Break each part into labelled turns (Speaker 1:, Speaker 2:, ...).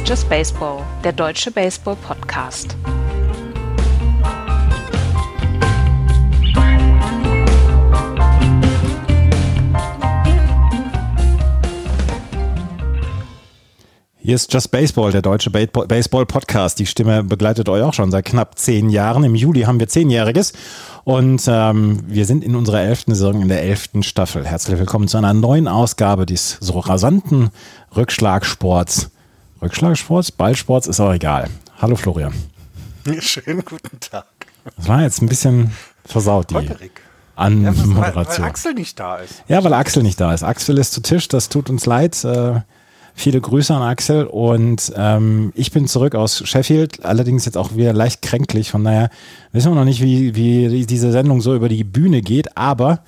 Speaker 1: Ist Just Baseball, der deutsche Baseball-Podcast.
Speaker 2: Hier ist Just Baseball, der deutsche Baseball-Podcast. Die Stimme begleitet euch auch schon seit knapp zehn Jahren. Im Juli haben wir zehnjähriges und ähm, wir sind in unserer elften Saison in der elften Staffel. Herzlich willkommen zu einer neuen Ausgabe des so rasanten Rückschlagsports. Rückschlagsports, Ballsports ist auch egal. Hallo Florian.
Speaker 3: Schönen guten Tag.
Speaker 2: Das war jetzt ein bisschen versaut, die
Speaker 3: Holperig.
Speaker 2: an
Speaker 3: Ja, was- weil,
Speaker 2: Moderation.
Speaker 3: weil Axel nicht da ist.
Speaker 2: Ja, weil Axel nicht da ist. Axel ist zu Tisch, das tut uns leid. Äh, viele Grüße an Axel und ähm, ich bin zurück aus Sheffield, allerdings jetzt auch wieder leicht kränklich. Von daher wissen wir noch nicht, wie, wie diese Sendung so über die Bühne geht, aber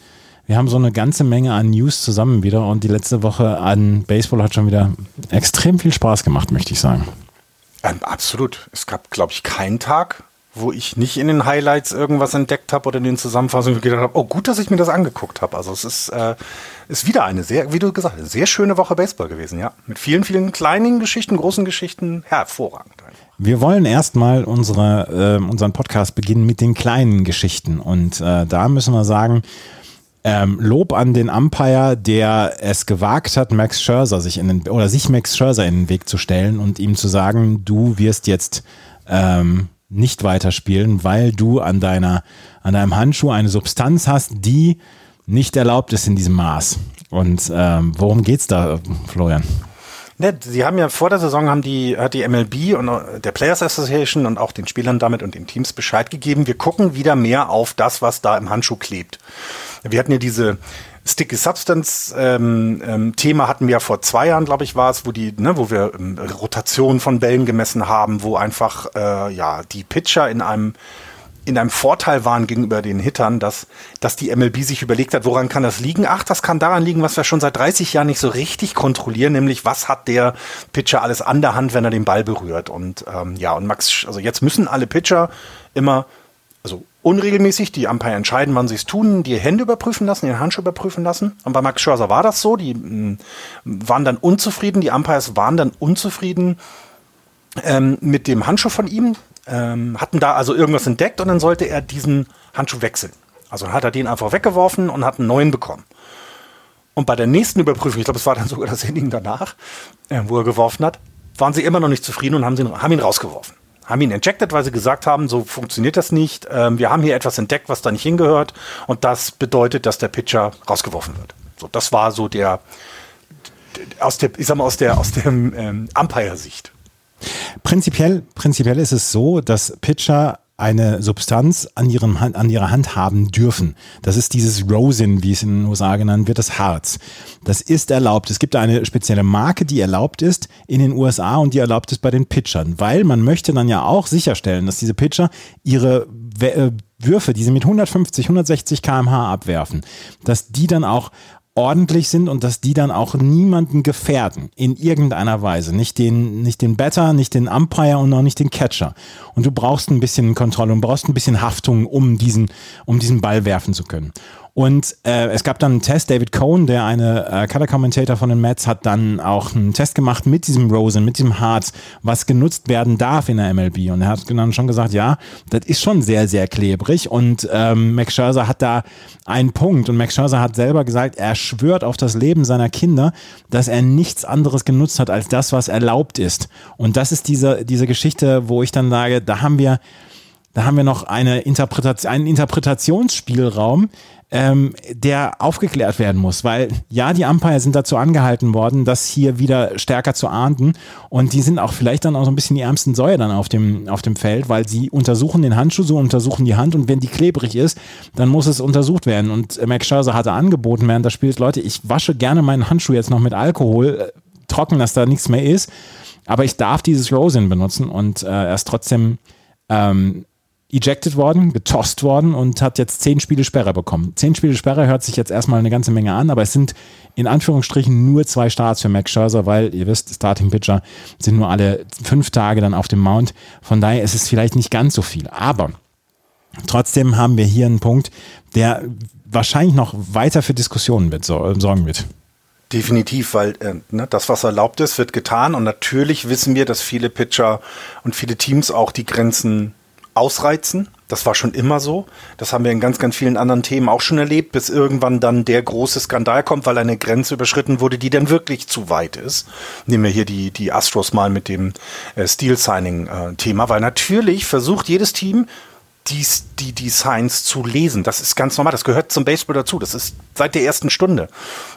Speaker 2: wir haben so eine ganze Menge an News zusammen wieder und die letzte Woche an Baseball hat schon wieder extrem viel Spaß gemacht, möchte ich sagen.
Speaker 3: Ähm, absolut. Es gab, glaube ich, keinen Tag, wo ich nicht in den Highlights irgendwas entdeckt habe oder in den Zusammenfassungen gedacht habe, oh gut, dass ich mir das angeguckt habe. Also es ist, äh, ist wieder eine sehr, wie du gesagt hast, sehr schöne Woche Baseball gewesen, ja. Mit vielen, vielen kleinen Geschichten, großen Geschichten, hervorragend.
Speaker 2: Wir wollen erstmal unsere, äh, unseren Podcast beginnen mit den kleinen Geschichten. Und äh, da müssen wir sagen, ähm, Lob an den Umpire, der es gewagt hat, Max Scherzer sich in den, oder sich Max Scherzer in den Weg zu stellen und ihm zu sagen, du wirst jetzt ähm, nicht weiterspielen, weil du an deiner, an deinem Handschuh eine Substanz hast, die nicht erlaubt ist in diesem Maß. Und ähm, worum geht's da, Florian?
Speaker 3: Ne, sie haben ja vor der Saison haben die, hat die MLB und äh, der Players Association und auch den Spielern damit und den Teams Bescheid gegeben. Wir gucken wieder mehr auf das, was da im Handschuh klebt. Wir hatten ja diese Sticky Substance ähm, ähm, Thema hatten wir ja vor zwei Jahren, glaube ich, war es, wo die, ne, wo wir ähm, Rotation von Bällen gemessen haben, wo einfach äh, ja die Pitcher in einem in einem Vorteil waren gegenüber den Hittern, dass, dass die MLB sich überlegt hat, woran kann das liegen? Ach, das kann daran liegen, was wir schon seit 30 Jahren nicht so richtig kontrollieren, nämlich was hat der Pitcher alles an der Hand, wenn er den Ball berührt. Und ähm, ja, und Max, also jetzt müssen alle Pitcher immer, unregelmäßig, die Umpire entscheiden, wann sie es tun, die Hände überprüfen lassen, den Handschuh überprüfen lassen. Und bei Max Scherzer war das so, die mh, waren dann unzufrieden, die Umpires waren dann unzufrieden ähm, mit dem Handschuh von ihm, ähm, hatten da also irgendwas entdeckt und dann sollte er diesen Handschuh wechseln. Also hat er den einfach weggeworfen und hat einen neuen bekommen. Und bei der nächsten Überprüfung, ich glaube, es war dann sogar das Inning danach, äh, wo er geworfen hat, waren sie immer noch nicht zufrieden und haben, sie, haben ihn rausgeworfen. Haben ihn injected, weil sie gesagt haben, so funktioniert das nicht. Ähm, wir haben hier etwas entdeckt, was da nicht hingehört. Und das bedeutet, dass der Pitcher rausgeworfen wird. So, das war so der, aus der, ich sag mal, aus der, aus der ähm, Umpire-Sicht.
Speaker 2: Prinzipiell, prinzipiell ist es so, dass Pitcher eine Substanz an, ihrem Hand, an ihrer Hand haben dürfen. Das ist dieses Rosin, wie es in den USA genannt wird, das Harz. Das ist erlaubt. Es gibt eine spezielle Marke, die erlaubt ist in den USA und die erlaubt ist bei den Pitchern, weil man möchte dann ja auch sicherstellen, dass diese Pitcher ihre äh, Würfe, die sie mit 150, 160 kmh abwerfen, dass die dann auch ordentlich sind und dass die dann auch niemanden gefährden in irgendeiner Weise. Nicht den, nicht den Batter, nicht den Umpire und auch nicht den Catcher. Und du brauchst ein bisschen Kontrolle und brauchst ein bisschen Haftung, um diesen, um diesen Ball werfen zu können. Und äh, es gab dann einen Test, David Cohn, der eine äh, Color Commentator von den Mets, hat dann auch einen Test gemacht mit diesem Rosen, mit diesem Harz, was genutzt werden darf in der MLB. Und er hat dann schon gesagt, ja, das ist schon sehr, sehr klebrig. Und ähm, Max Scherzer hat da einen Punkt. Und Max Scherzer hat selber gesagt, er schwört auf das Leben seiner Kinder, dass er nichts anderes genutzt hat als das, was erlaubt ist. Und das ist diese, diese Geschichte, wo ich dann sage, da haben wir da haben wir noch eine Interpretation, einen Interpretationsspielraum, ähm, der aufgeklärt werden muss, weil ja, die Umpire sind dazu angehalten worden, das hier wieder stärker zu ahnden. Und die sind auch vielleicht dann auch so ein bisschen die ärmsten Säue dann auf dem, auf dem Feld, weil sie untersuchen den Handschuh, so untersuchen die Hand. Und wenn die klebrig ist, dann muss es untersucht werden. Und äh, Max Scherzer hatte angeboten während des Spiels, Leute, ich wasche gerne meinen Handschuh jetzt noch mit Alkohol, äh, trocken, dass da nichts mehr ist, aber ich darf dieses Rosin benutzen und äh, er ist trotzdem ähm, ejected worden, getost worden und hat jetzt zehn Spiele Sperre bekommen. Zehn Spiele Sperre hört sich jetzt erstmal eine ganze Menge an, aber es sind in Anführungsstrichen nur zwei Starts für Max Scherzer, weil ihr wisst, Starting Pitcher sind nur alle fünf Tage dann auf dem Mount. Von daher ist es vielleicht nicht ganz so viel. Aber trotzdem haben wir hier einen Punkt, der wahrscheinlich noch weiter für Diskussionen wird, so, sorgen wird.
Speaker 3: Definitiv, weil äh, ne, das, was erlaubt ist, wird getan. Und natürlich wissen wir, dass viele Pitcher und viele Teams auch die Grenzen ausreizen. Das war schon immer so. Das haben wir in ganz, ganz vielen anderen Themen auch schon erlebt, bis irgendwann dann der große Skandal kommt, weil eine Grenze überschritten wurde, die dann wirklich zu weit ist. Nehmen wir hier die, die Astros mal mit dem äh, Steel-Signing-Thema, äh, weil natürlich versucht jedes Team, die, die, die Signs zu lesen. Das ist ganz normal. Das gehört zum Baseball dazu. Das ist seit der ersten Stunde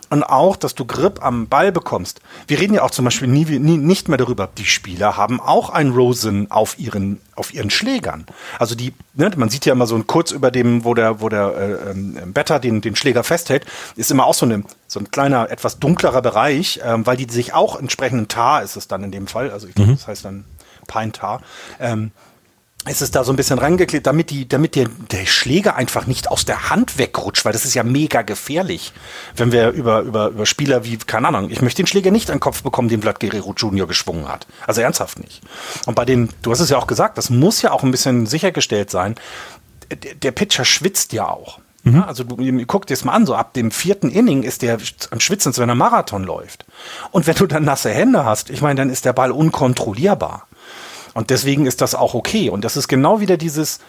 Speaker 3: und auch, dass du Grip am Ball bekommst. Wir reden ja auch zum Beispiel nie, nie, nicht mehr darüber. Die Spieler haben auch ein Rosen auf ihren, auf ihren Schlägern. Also die, ne, man sieht ja immer so ein kurz über dem, wo der, wo der äh, ähm, Better den, den Schläger festhält, ist immer auch so, eine, so ein kleiner, etwas dunklerer Bereich, ähm, weil die sich auch entsprechend Tar ist es dann in dem Fall. Also ich glaube, mhm. das heißt dann Pine Tar. Ähm, ist es da so ein bisschen rangeklebt, damit die, damit der, der Schläger einfach nicht aus der Hand wegrutscht, weil das ist ja mega gefährlich, wenn wir über, über, über Spieler wie, keine Ahnung, ich möchte den Schläger nicht an den Kopf bekommen, den Vlad Guerrero Jr. geschwungen hat. Also ernsthaft nicht. Und bei den, du hast es ja auch gesagt, das muss ja auch ein bisschen sichergestellt sein. Der, der Pitcher schwitzt ja auch. Mhm. Ja, also du, guck dir das mal an, so ab dem vierten Inning ist der am Schwitzen, wenn er Marathon läuft. Und wenn du dann nasse Hände hast, ich meine, dann ist der Ball unkontrollierbar. Und deswegen ist das auch okay. Und das ist genau wieder dieses,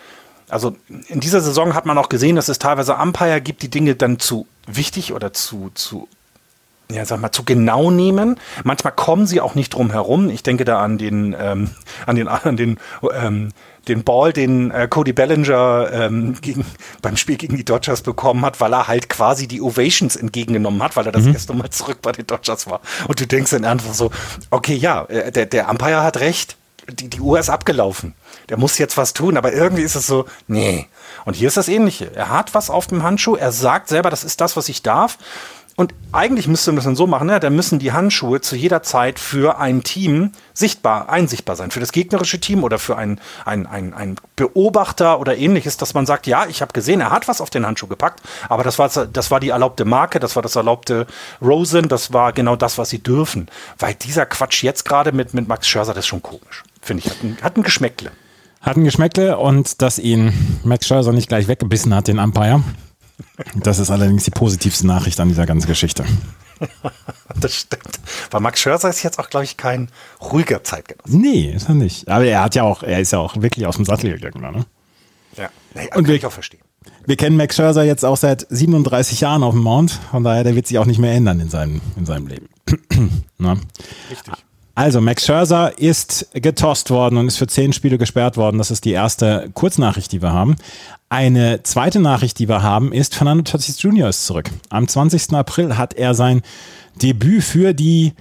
Speaker 3: also in dieser Saison hat man auch gesehen, dass es teilweise Umpire gibt, die Dinge dann zu wichtig oder zu, zu ja, sag mal, zu genau nehmen. Manchmal kommen sie auch nicht drum herum. Ich denke da an den, ähm, an den, an den, ähm, den Ball, den äh, Cody Bellinger ähm, gegen, beim Spiel gegen die Dodgers bekommen hat, weil er halt quasi die Ovations entgegengenommen hat, weil er das mhm. erste Mal zurück bei den Dodgers war. Und du denkst dann einfach so, okay, ja, äh, der, der Umpire hat recht die, die Uhr ist abgelaufen. Der muss jetzt was tun, aber irgendwie ist es so, nee. Und hier ist das Ähnliche. Er hat was auf dem Handschuh, er sagt selber, das ist das, was ich darf. Und eigentlich müsste man das dann so machen, ja, dann müssen die Handschuhe zu jeder Zeit für ein Team sichtbar, einsichtbar sein. Für das gegnerische Team oder für einen ein, ein, ein Beobachter oder ähnliches, dass man sagt, ja, ich habe gesehen, er hat was auf den Handschuh gepackt, aber das war, das war die erlaubte Marke, das war das erlaubte Rosen, das war genau das, was sie dürfen. Weil dieser Quatsch jetzt gerade mit, mit Max Scherzer, das ist schon komisch. Finde ich, hat ein, hat ein Geschmäckle.
Speaker 2: Hat ein Geschmäckle und dass ihn Max Scherzer nicht gleich weggebissen hat, den Umpire. Das ist allerdings die positivste Nachricht an dieser ganzen Geschichte.
Speaker 3: das stimmt. Weil Max Scherzer ist jetzt auch, glaube ich, kein ruhiger Zeitgenosse.
Speaker 2: Nee, ist er nicht. Aber er hat ja auch, er ist ja auch wirklich aus dem Sattel gegangen, ne?
Speaker 3: Ja, nee, und kann wir, ich auch verstehen.
Speaker 2: Wir kennen Max Scherzer jetzt auch seit 37 Jahren auf dem Mount, von daher, der wird sich auch nicht mehr ändern in seinem, in seinem Leben. Richtig. Also, Max Scherzer ist getost worden und ist für zehn Spiele gesperrt worden. Das ist die erste Kurznachricht, die wir haben. Eine zweite Nachricht, die wir haben, ist, Fernando Tatis Jr. ist zurück. Am 20. April hat er sein Debüt für die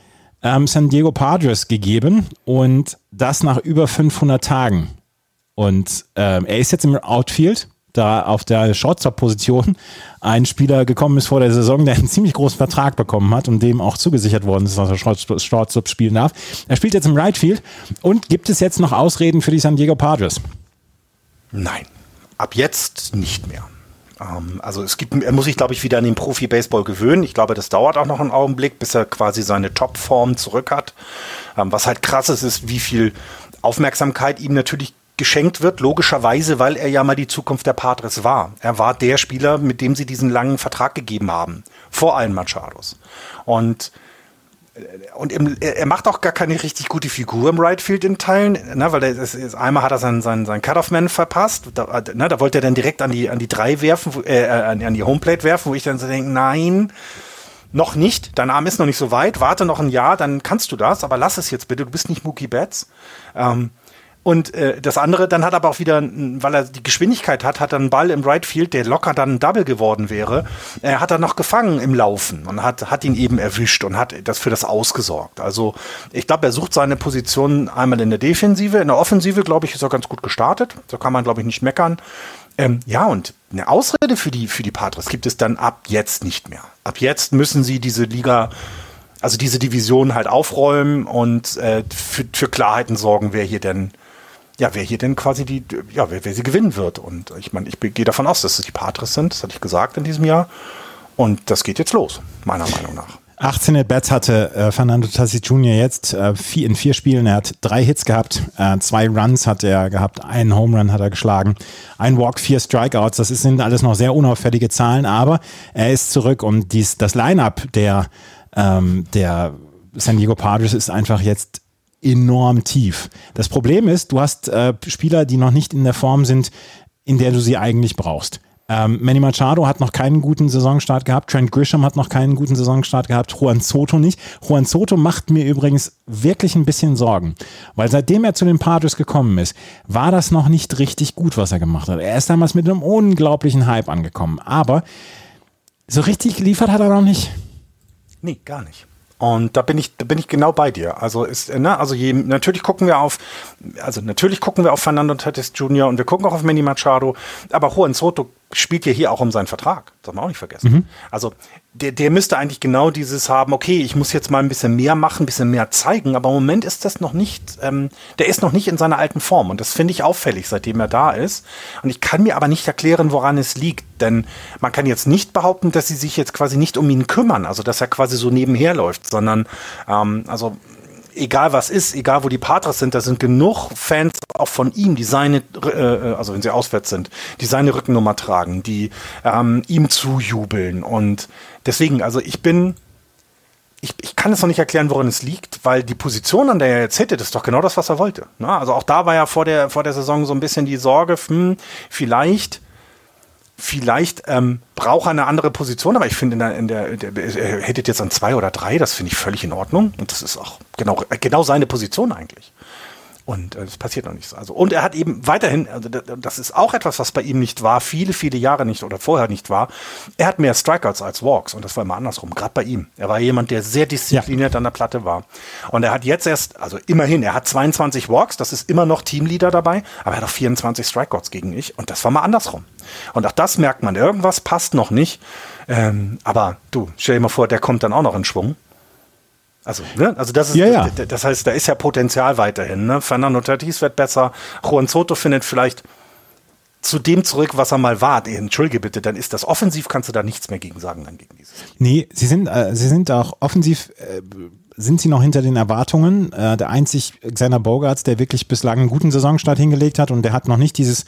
Speaker 2: ähm, San Diego Padres gegeben und das nach über 500 Tagen. Und ähm, er ist jetzt im Outfield da auf der Shortstop-Position ein Spieler gekommen ist vor der Saison, der einen ziemlich großen Vertrag bekommen hat und dem auch zugesichert worden ist, dass er Shortstop spielen darf. Er spielt jetzt im Right Field und gibt es jetzt noch Ausreden für die San Diego Padres?
Speaker 3: Nein, ab jetzt nicht mehr. Ähm, also es gibt, er muss sich, glaube ich, wieder an den Profi-Baseball gewöhnen. Ich glaube, das dauert auch noch einen Augenblick, bis er quasi seine Topform zurück hat. Ähm, was halt krass ist, ist, wie viel Aufmerksamkeit ihm natürlich geschenkt wird, logischerweise, weil er ja mal die Zukunft der Padres war. Er war der Spieler, mit dem sie diesen langen Vertrag gegeben haben, vor allen Machados. Und äh, und er macht auch gar keine richtig gute Figur im Right Field in Teilen, ne, weil er ist, einmal hat er seinen, seinen, seinen Cut-Off-Man verpasst, da, ne, da wollte er dann direkt an die, an die drei werfen, äh, an, an die Homeplate werfen, wo ich dann so denke, nein, noch nicht, dein Arm ist noch nicht so weit, warte noch ein Jahr, dann kannst du das, aber lass es jetzt bitte, du bist nicht Mookie Betts. Ähm, und äh, das andere, dann hat aber auch wieder, weil er die Geschwindigkeit hat, hat er einen Ball im Right Field, der locker dann ein Double geworden wäre, er hat er noch gefangen im Laufen und hat, hat ihn eben erwischt und hat das für das ausgesorgt. Also ich glaube, er sucht seine Position einmal in der Defensive, in der Offensive, glaube ich, ist er ganz gut gestartet. So kann man, glaube ich, nicht meckern. Ähm, ja, und eine Ausrede für die, für die Padres gibt es dann ab jetzt nicht mehr. Ab jetzt müssen sie diese Liga also diese Division halt aufräumen und äh, für, für Klarheiten sorgen, wer hier denn ja, wer hier denn quasi die, ja, wer, wer sie gewinnen wird. Und ich meine, ich gehe davon aus, dass es die Patres sind, das hatte ich gesagt in diesem Jahr. Und das geht jetzt los, meiner Meinung nach.
Speaker 2: 18 At-Bats hatte äh, Fernando Tassi Jr. jetzt äh, vier, in vier Spielen. Er hat drei Hits gehabt, äh, zwei Runs hat er gehabt, einen Home Run hat er geschlagen, ein Walk, vier Strikeouts. Das sind alles noch sehr unauffällige Zahlen, aber er ist zurück und dies, das Line-Up der ähm, der San Diego Padres ist einfach jetzt enorm tief. Das Problem ist, du hast äh, Spieler, die noch nicht in der Form sind, in der du sie eigentlich brauchst. Ähm, Manny Machado hat noch keinen guten Saisonstart gehabt. Trent Grisham hat noch keinen guten Saisonstart gehabt. Juan Soto nicht. Juan Soto macht mir übrigens wirklich ein bisschen Sorgen. Weil seitdem er zu den Padres gekommen ist, war das noch nicht richtig gut, was er gemacht hat. Er ist damals mit einem unglaublichen Hype angekommen. Aber so richtig geliefert hat er noch nicht.
Speaker 3: Nee, gar nicht. Und da bin ich, da bin ich genau bei dir. Also ist, ne, also je, natürlich gucken wir auf, also natürlich gucken wir auf Fernando Tatis Jr. und wir gucken auch auf Manny Machado, aber Juan Soto spielt ja hier auch um seinen Vertrag. Das darf man auch nicht vergessen. Mhm. Also der, der müsste eigentlich genau dieses haben, okay, ich muss jetzt mal ein bisschen mehr machen, ein bisschen mehr zeigen, aber im Moment ist das noch nicht, ähm, der ist noch nicht in seiner alten Form und das finde ich auffällig, seitdem er da ist. Und ich kann mir aber nicht erklären, woran es liegt, denn man kann jetzt nicht behaupten, dass sie sich jetzt quasi nicht um ihn kümmern, also dass er quasi so nebenher läuft, sondern ähm, also egal was ist, egal wo die Patres sind, da sind genug Fans auch von ihm, die seine, äh, also wenn sie auswärts sind, die seine Rückennummer tragen, die ähm, ihm zujubeln. Und deswegen, also ich bin, ich, ich kann es noch nicht erklären, woran es liegt, weil die Position, an der er jetzt hittet, ist doch genau das, was er wollte. Ne? Also auch da war ja vor der, vor der Saison so ein bisschen die Sorge, hm, vielleicht Vielleicht ähm, braucht er eine andere Position, aber ich finde, in der, in der, der, er hättet jetzt an zwei oder drei, das finde ich völlig in Ordnung. Und das ist auch genau, genau seine Position eigentlich. Und äh, das passiert noch nichts. Also, und er hat eben weiterhin, also das ist auch etwas, was bei ihm nicht war, viele, viele Jahre nicht oder vorher nicht war. Er hat mehr Strikeouts als Walks und das war immer andersrum, gerade bei ihm. Er war jemand, der sehr diszipliniert ja. an der Platte war. Und er hat jetzt erst, also immerhin, er hat 22 Walks, das ist immer noch Teamleader dabei, aber er hat auch 24 Strikeouts gegen mich und das war mal andersrum. Und auch das merkt man, irgendwas passt noch nicht. Ähm, aber du, stell dir mal vor, der kommt dann auch noch in Schwung. Also, ne? also das ist,
Speaker 2: ja, ja.
Speaker 3: das heißt, da ist ja Potenzial weiterhin. Ne? Fernando Tatis wird besser. Juan Soto findet vielleicht zu dem zurück, was er mal war. Entschuldige bitte, dann ist das offensiv, kannst du da nichts mehr gegen sagen dann gegen dieses.
Speaker 2: Nee, sie sind, äh, sie sind auch offensiv, äh, sind sie noch hinter den Erwartungen. Äh, der einzig Xander Bogarts, der wirklich bislang einen guten Saisonstart hingelegt hat und der hat noch nicht dieses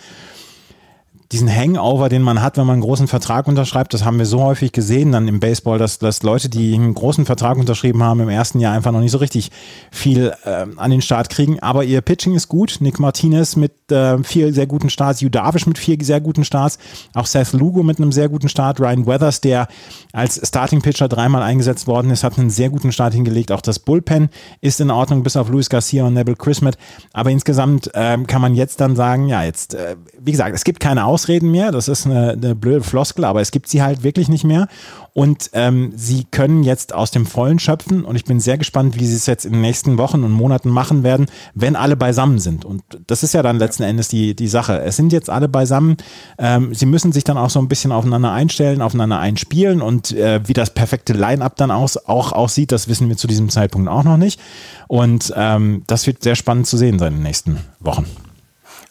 Speaker 2: diesen Hangover, den man hat, wenn man einen großen Vertrag unterschreibt, das haben wir so häufig gesehen dann im Baseball, dass, dass Leute, die einen großen Vertrag unterschrieben haben, im ersten Jahr einfach noch nicht so richtig viel äh, an den Start kriegen. Aber ihr Pitching ist gut. Nick Martinez mit äh, vier sehr guten Starts, Hugh Darvish mit vier sehr guten Starts, auch Seth Lugo mit einem sehr guten Start, Ryan Weathers, der als Starting Pitcher dreimal eingesetzt worden ist, hat einen sehr guten Start hingelegt. Auch das Bullpen ist in Ordnung, bis auf Luis Garcia und Neville Chrismet. Aber insgesamt äh, kann man jetzt dann sagen, ja, jetzt, äh, wie gesagt, es gibt keine Aus Ausreden mehr. Das ist eine, eine blöde Floskel, aber es gibt sie halt wirklich nicht mehr. Und ähm, sie können jetzt aus dem Vollen schöpfen. Und ich bin sehr gespannt, wie sie es jetzt in den nächsten Wochen und Monaten machen werden, wenn alle beisammen sind. Und das ist ja dann letzten Endes die, die Sache. Es sind jetzt alle beisammen. Ähm, sie müssen sich dann auch so ein bisschen aufeinander einstellen, aufeinander einspielen. Und äh, wie das perfekte Line-up dann aus, auch aussieht, das wissen wir zu diesem Zeitpunkt auch noch nicht. Und ähm, das wird sehr spannend zu sehen sein in den nächsten Wochen.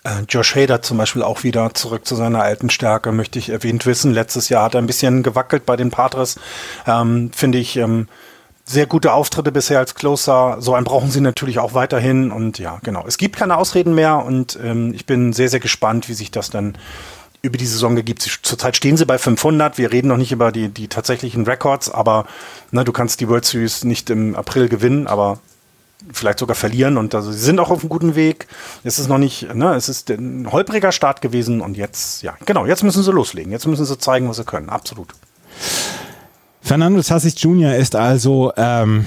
Speaker 3: Äh, Josh Hader zum Beispiel auch wieder zurück zu seiner alten Stärke, möchte ich erwähnt wissen. Letztes Jahr hat er ein bisschen gewackelt bei den Padres. Ähm, Finde ich ähm, sehr gute Auftritte bisher als Closer. So einen brauchen sie natürlich auch weiterhin. Und ja, genau. Es gibt keine Ausreden mehr und ähm, ich bin sehr, sehr gespannt, wie sich das dann über die Saison ergibt. Zurzeit stehen sie bei 500. Wir reden noch nicht über die, die tatsächlichen Records, aber ne, du kannst die World Series nicht im April gewinnen, aber vielleicht sogar verlieren und also sie sind auch auf einem guten Weg. Es ist noch nicht, ne, es ist ein holpriger Start gewesen und jetzt, ja, genau, jetzt müssen sie loslegen. Jetzt müssen sie zeigen, was sie können. Absolut.
Speaker 2: Fernando Tassis Jr. ist also ähm,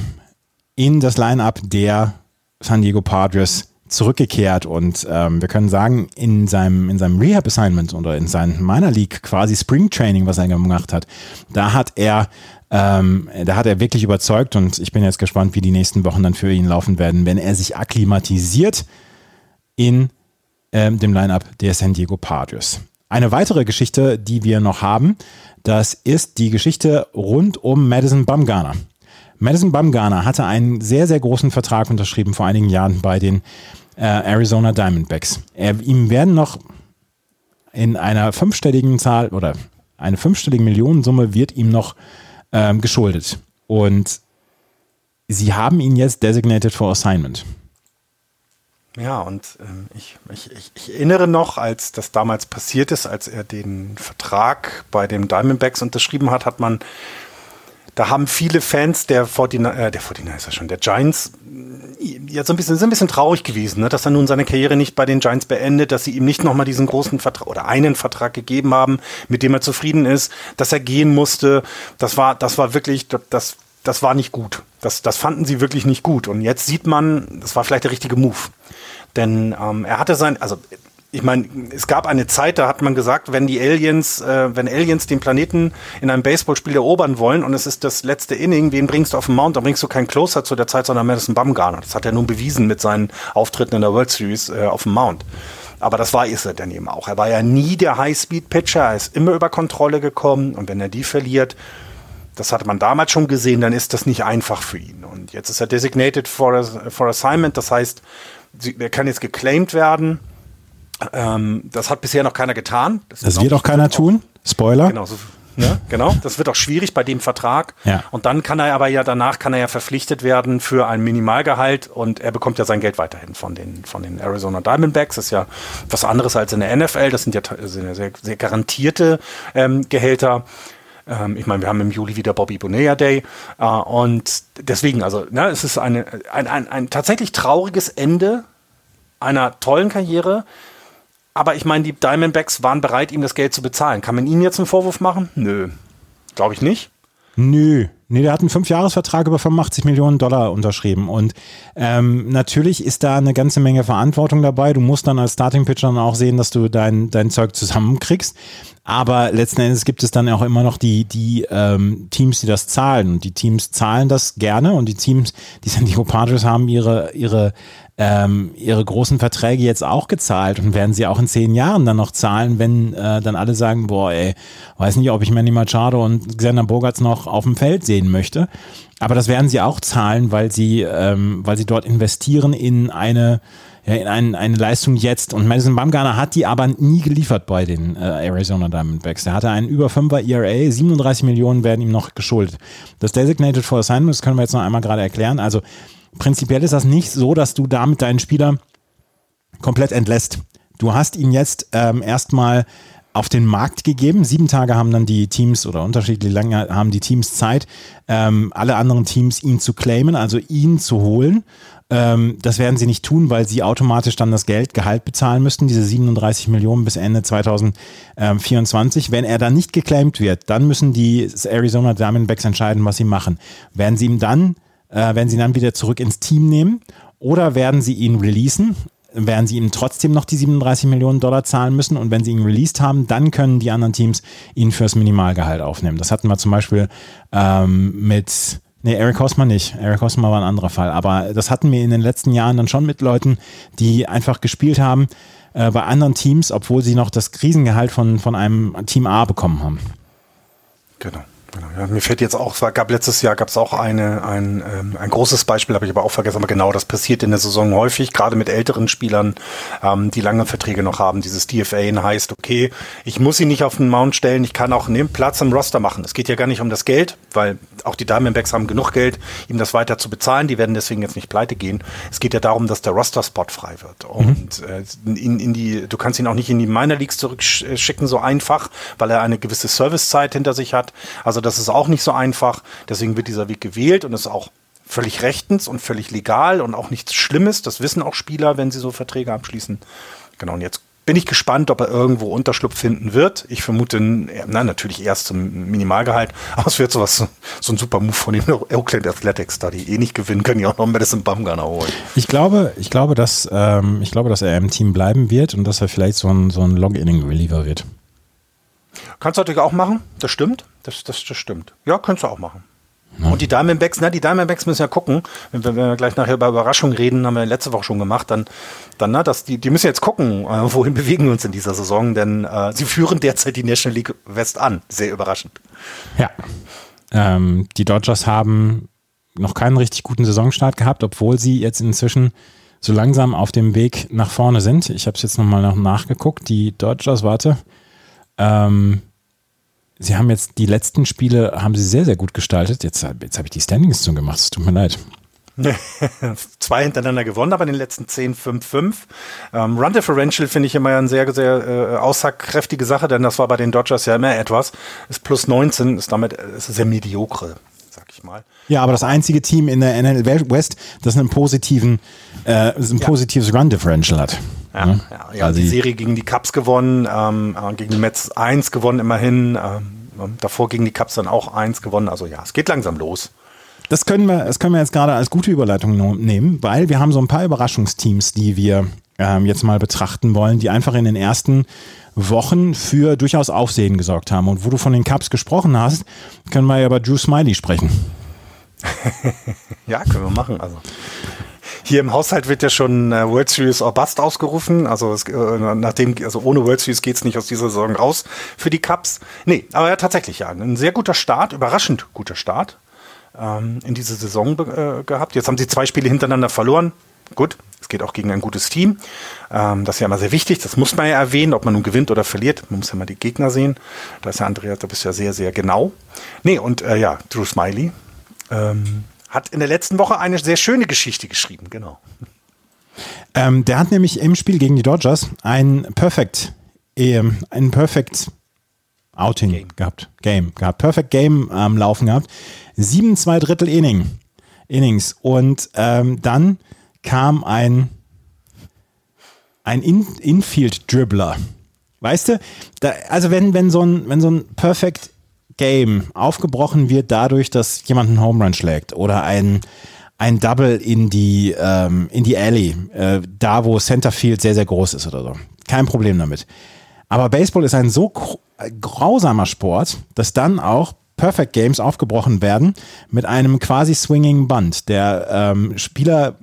Speaker 2: in das Line-up der San Diego Padres zurückgekehrt und ähm, wir können sagen, in seinem, in seinem Rehab-Assignment oder in seinem Minor League quasi Spring Training, was er gemacht hat, da hat er ähm, da hat er wirklich überzeugt und ich bin jetzt gespannt, wie die nächsten Wochen dann für ihn laufen werden, wenn er sich akklimatisiert in ähm, dem Lineup der San Diego Padres. Eine weitere Geschichte, die wir noch haben, das ist die Geschichte rund um Madison Bumgarner. Madison Bumgarner hatte einen sehr, sehr großen Vertrag unterschrieben vor einigen Jahren bei den äh, Arizona Diamondbacks. Er, ihm werden noch in einer fünfstelligen Zahl oder eine fünfstellige Millionensumme wird ihm noch ähm, geschuldet. Und sie haben ihn jetzt designated for assignment.
Speaker 3: Ja, und ähm, ich, ich, ich, erinnere noch, als das damals passiert ist, als er den Vertrag bei den Diamondbacks unterschrieben hat, hat man da haben viele Fans der 49, äh, der 49 ist ja schon, der Giants ja so ein bisschen, sind ein bisschen traurig gewesen, ne? dass er nun seine Karriere nicht bei den Giants beendet, dass sie ihm nicht nochmal diesen großen Vertrag oder einen Vertrag gegeben haben, mit dem er zufrieden ist, dass er gehen musste. Das war, das war wirklich, das, das war nicht gut. Das, das fanden sie wirklich nicht gut. Und jetzt sieht man, das war vielleicht der richtige Move. Denn ähm, er hatte sein, also ich meine, es gab eine Zeit, da hat man gesagt, wenn die Aliens, äh, wenn Aliens den Planeten in einem Baseballspiel erobern wollen und es ist das letzte Inning, wen bringst du auf den Mount? Dann bringst du keinen Closer zu der Zeit, sondern Madison Bumgarner. Das hat er nun bewiesen mit seinen Auftritten in der World Series äh, auf dem Mount. Aber das war er dann eben auch. Er war ja nie der High-Speed-Pitcher, er ist immer über Kontrolle gekommen und wenn er die verliert, das hatte man damals schon gesehen, dann ist das nicht einfach für ihn. Und jetzt ist er designated for, for assignment, das heißt, er kann jetzt geclaimed werden ähm, das hat bisher noch keiner getan.
Speaker 2: Das, das wird auch keiner tun. Spoiler.
Speaker 3: Genau, so, ne? genau. Das wird auch schwierig bei dem Vertrag.
Speaker 2: Ja.
Speaker 3: Und dann kann er aber ja danach kann er ja verpflichtet werden für ein Minimalgehalt und er bekommt ja sein Geld weiterhin von den, von den Arizona Diamondbacks. Das ist ja was anderes als in der NFL. Das sind ja, sind ja sehr, sehr garantierte ähm, Gehälter ähm, ich meine, wir haben im Juli wieder Bobby Bonilla Day äh, und deswegen, also ne, es ist eine, ein, ein, ein tatsächlich trauriges Ende einer tollen Karriere, aber ich meine, die Diamondbacks waren bereit, ihm das Geld zu bezahlen. Kann man ihm jetzt einen Vorwurf machen? Nö. Glaube ich nicht.
Speaker 2: Nö. Nee, der hat einen Fünfjahresvertrag über 85 Millionen Dollar unterschrieben. Und ähm, natürlich ist da eine ganze Menge Verantwortung dabei. Du musst dann als Starting-Pitcher dann auch sehen, dass du dein, dein Zeug zusammenkriegst. Aber letzten Endes gibt es dann auch immer noch die, die ähm, Teams, die das zahlen. Und die Teams zahlen das gerne. Und die Teams, die San Diego Padres haben ihre, ihre ähm, ihre großen Verträge jetzt auch gezahlt und werden sie auch in zehn Jahren dann noch zahlen, wenn äh, dann alle sagen, boah, ey, weiß nicht, ob ich Manny Machado und Xander Bogarts noch auf dem Feld sehen möchte. Aber das werden sie auch zahlen, weil sie, ähm, weil sie dort investieren in eine ja, in ein, eine Leistung jetzt. Und Madison Bumgarner hat die aber nie geliefert bei den äh, Arizona Diamondbacks. Er hatte einen über 5er ERA, 37 Millionen werden ihm noch geschuldet. Das Designated for Assignment, das können wir jetzt noch einmal gerade erklären. Also prinzipiell ist das nicht so, dass du damit deinen Spieler komplett entlässt. Du hast ihn jetzt ähm, erstmal auf den Markt gegeben. Sieben Tage haben dann die Teams oder unterschiedlich lange haben die Teams Zeit, ähm, alle anderen Teams ihn zu claimen, also ihn zu holen. Ähm, das werden sie nicht tun, weil sie automatisch dann das Geld, Gehalt bezahlen müssten, diese 37 Millionen bis Ende 2024. Wenn er dann nicht geclaimed wird, dann müssen die Arizona Diamondbacks entscheiden, was sie machen. Werden sie ihm dann äh, werden sie ihn dann wieder zurück ins Team nehmen oder werden sie ihn releasen? Werden sie ihm trotzdem noch die 37 Millionen Dollar zahlen müssen und wenn sie ihn released haben, dann können die anderen Teams ihn fürs Minimalgehalt aufnehmen. Das hatten wir zum Beispiel ähm, mit Nee, Eric Hosmer nicht. Eric Hosmer war ein anderer Fall. Aber das hatten wir in den letzten Jahren dann schon mit Leuten, die einfach gespielt haben äh, bei anderen Teams, obwohl sie noch das Krisengehalt von, von einem Team A bekommen haben.
Speaker 3: Genau. Genau, ja, mir fällt jetzt auch, es gab letztes Jahr gab es auch eine, ein, ähm, ein großes Beispiel, habe ich aber auch vergessen, aber genau, das passiert in der Saison häufig, gerade mit älteren Spielern, ähm, die lange Verträge noch haben. Dieses DFA heißt, okay, ich muss ihn nicht auf den Mount stellen, ich kann auch einen Platz im Roster machen. Es geht ja gar nicht um das Geld, weil auch die Diamondbacks haben genug Geld, ihm das weiter zu bezahlen. Die werden deswegen jetzt nicht pleite gehen. Es geht ja darum, dass der Roster-Spot frei wird. Mhm. Und äh, in, in die, du kannst ihn auch nicht in die Minor Leagues zurückschicken, so einfach, weil er eine gewisse Servicezeit hinter sich hat. Also das ist auch nicht so einfach. Deswegen wird dieser Weg gewählt und ist auch völlig rechtens und völlig legal und auch nichts Schlimmes. Das wissen auch Spieler, wenn sie so Verträge abschließen. Genau, und jetzt bin ich gespannt, ob er irgendwo Unterschlupf finden wird. Ich vermute, na, natürlich erst zum Minimalgehalt, aber es wird sowas, so ein super Move von den Oakland Athletics, da die eh nicht gewinnen können, die auch noch Madison Bumgarner holen.
Speaker 2: Ich glaube, ich glaube, dass, ähm, ich glaube, dass er im Team bleiben wird und dass er vielleicht so ein, so ein Log-Inning-Reliever wird.
Speaker 3: Kannst du natürlich auch machen, das stimmt. Das, das, das stimmt. Ja, könntest du auch machen. Ja. Und die Diamondbacks, na, die Diamondbacks müssen ja gucken, wenn wir, wenn wir gleich nachher über Überraschungen reden, haben wir letzte Woche schon gemacht, dann, dann na, dass die, die müssen jetzt gucken, äh, wohin bewegen wir uns in dieser Saison, denn äh, sie führen derzeit die National League West an. Sehr überraschend.
Speaker 2: Ja. Ähm, die Dodgers haben noch keinen richtig guten Saisonstart gehabt, obwohl sie jetzt inzwischen so langsam auf dem Weg nach vorne sind. Ich habe es jetzt nochmal nach, nachgeguckt. Die Dodgers, warte, ähm, Sie haben jetzt die letzten Spiele, haben sie sehr, sehr gut gestaltet. Jetzt, jetzt habe ich die Standings schon gemacht, es tut mir leid.
Speaker 3: Zwei hintereinander gewonnen, aber in den letzten 10, 5, 5. Ähm, Run Differential finde ich immer eine sehr, sehr äh, aussagkräftige Sache, denn das war bei den Dodgers ja immer etwas. Ist plus 19, ist damit ist sehr mediokre ich mal.
Speaker 2: Ja, aber das einzige Team in der NL West, das einen positiven, äh, ein positives Run Differential hat.
Speaker 3: Ja, ja, ja also die Serie gegen die Cubs gewonnen, ähm, äh, gegen die Mets 1 gewonnen immerhin, ähm, davor gegen die Cubs dann auch 1 gewonnen. Also ja, es geht langsam los.
Speaker 2: Das können wir, das können wir jetzt gerade als gute Überleitung nehmen, weil wir haben so ein paar Überraschungsteams, die wir ähm, jetzt mal betrachten wollen, die einfach in den ersten Wochen für durchaus Aufsehen gesorgt haben. Und wo du von den Cups gesprochen hast, können wir ja über Drew Smiley sprechen.
Speaker 3: ja, können wir machen. Also hier im Haushalt wird ja schon äh, World Series or Bust ausgerufen. Also es, äh, nachdem, also ohne World Series geht es nicht aus dieser Saison raus für die Cups. Nee, aber ja, tatsächlich ja. Ein sehr guter Start, überraschend guter Start ähm, in diese Saison äh, gehabt. Jetzt haben sie zwei Spiele hintereinander verloren. Gut, es geht auch gegen ein gutes Team. Ähm, das ist ja immer sehr wichtig. Das muss man ja erwähnen, ob man nun gewinnt oder verliert. Man muss ja mal die Gegner sehen. Da ist ja Andreas, da bist du ja sehr, sehr genau. Nee, und äh, ja, Drew Smiley ähm, hat in der letzten Woche eine sehr schöne Geschichte geschrieben, genau.
Speaker 2: Ähm, der hat nämlich im Spiel gegen die Dodgers ein Perfect, äh, ein Perfect Outing Game. gehabt. Game gehabt. Perfect Game am ähm, Laufen gehabt. Sieben, zwei Drittel Inning, Innings. Und ähm, dann kam ein, ein In Infield-Dribbler. Weißt du, da, also wenn, wenn, so ein, wenn so ein Perfect Game aufgebrochen wird dadurch, dass jemand einen Home Run schlägt oder ein, ein Double in die, ähm, in die Alley, äh, da wo Centerfield sehr, sehr groß ist oder so. Kein Problem damit. Aber Baseball ist ein so grausamer Sport, dass dann auch Perfect Games aufgebrochen werden mit einem quasi swinging Band. Der ähm, Spieler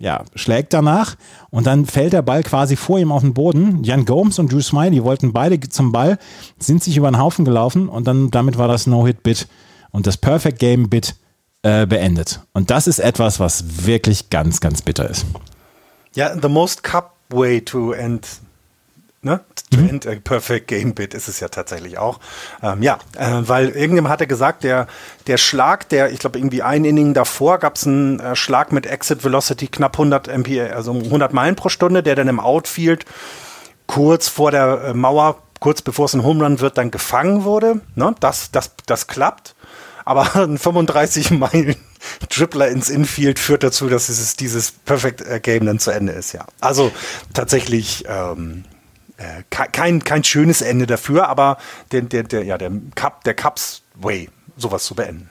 Speaker 2: ja, schlägt danach und dann fällt der Ball quasi vor ihm auf den Boden. Jan Gomes und Drew Smiley wollten beide zum Ball, sind sich über den Haufen gelaufen und dann damit war das No-Hit-Bit und das Perfect Game-Bit äh, beendet. Und das ist etwas, was wirklich ganz, ganz bitter ist.
Speaker 3: Ja, the most cup way to end Ne? Mhm. a perfect game bit ist es ja tatsächlich auch. Ähm, ja, äh, weil irgendjemand hatte gesagt, der, der Schlag, der, ich glaube, irgendwie ein Inning davor gab es einen äh, Schlag mit Exit Velocity knapp 100 MPA, also 100 Meilen pro Stunde, der dann im Outfield kurz vor der äh, Mauer, kurz bevor es ein Home Run wird, dann gefangen wurde. Ne? Das, das, das klappt. Aber ein 35 Meilen Tripler ins Infield führt dazu, dass es dieses Perfect äh, Game dann zu Ende ist, ja. Also tatsächlich ähm, äh, kein, kein schönes Ende dafür, aber der, der, der, ja, der Cup, der Cups Way, sowas zu beenden.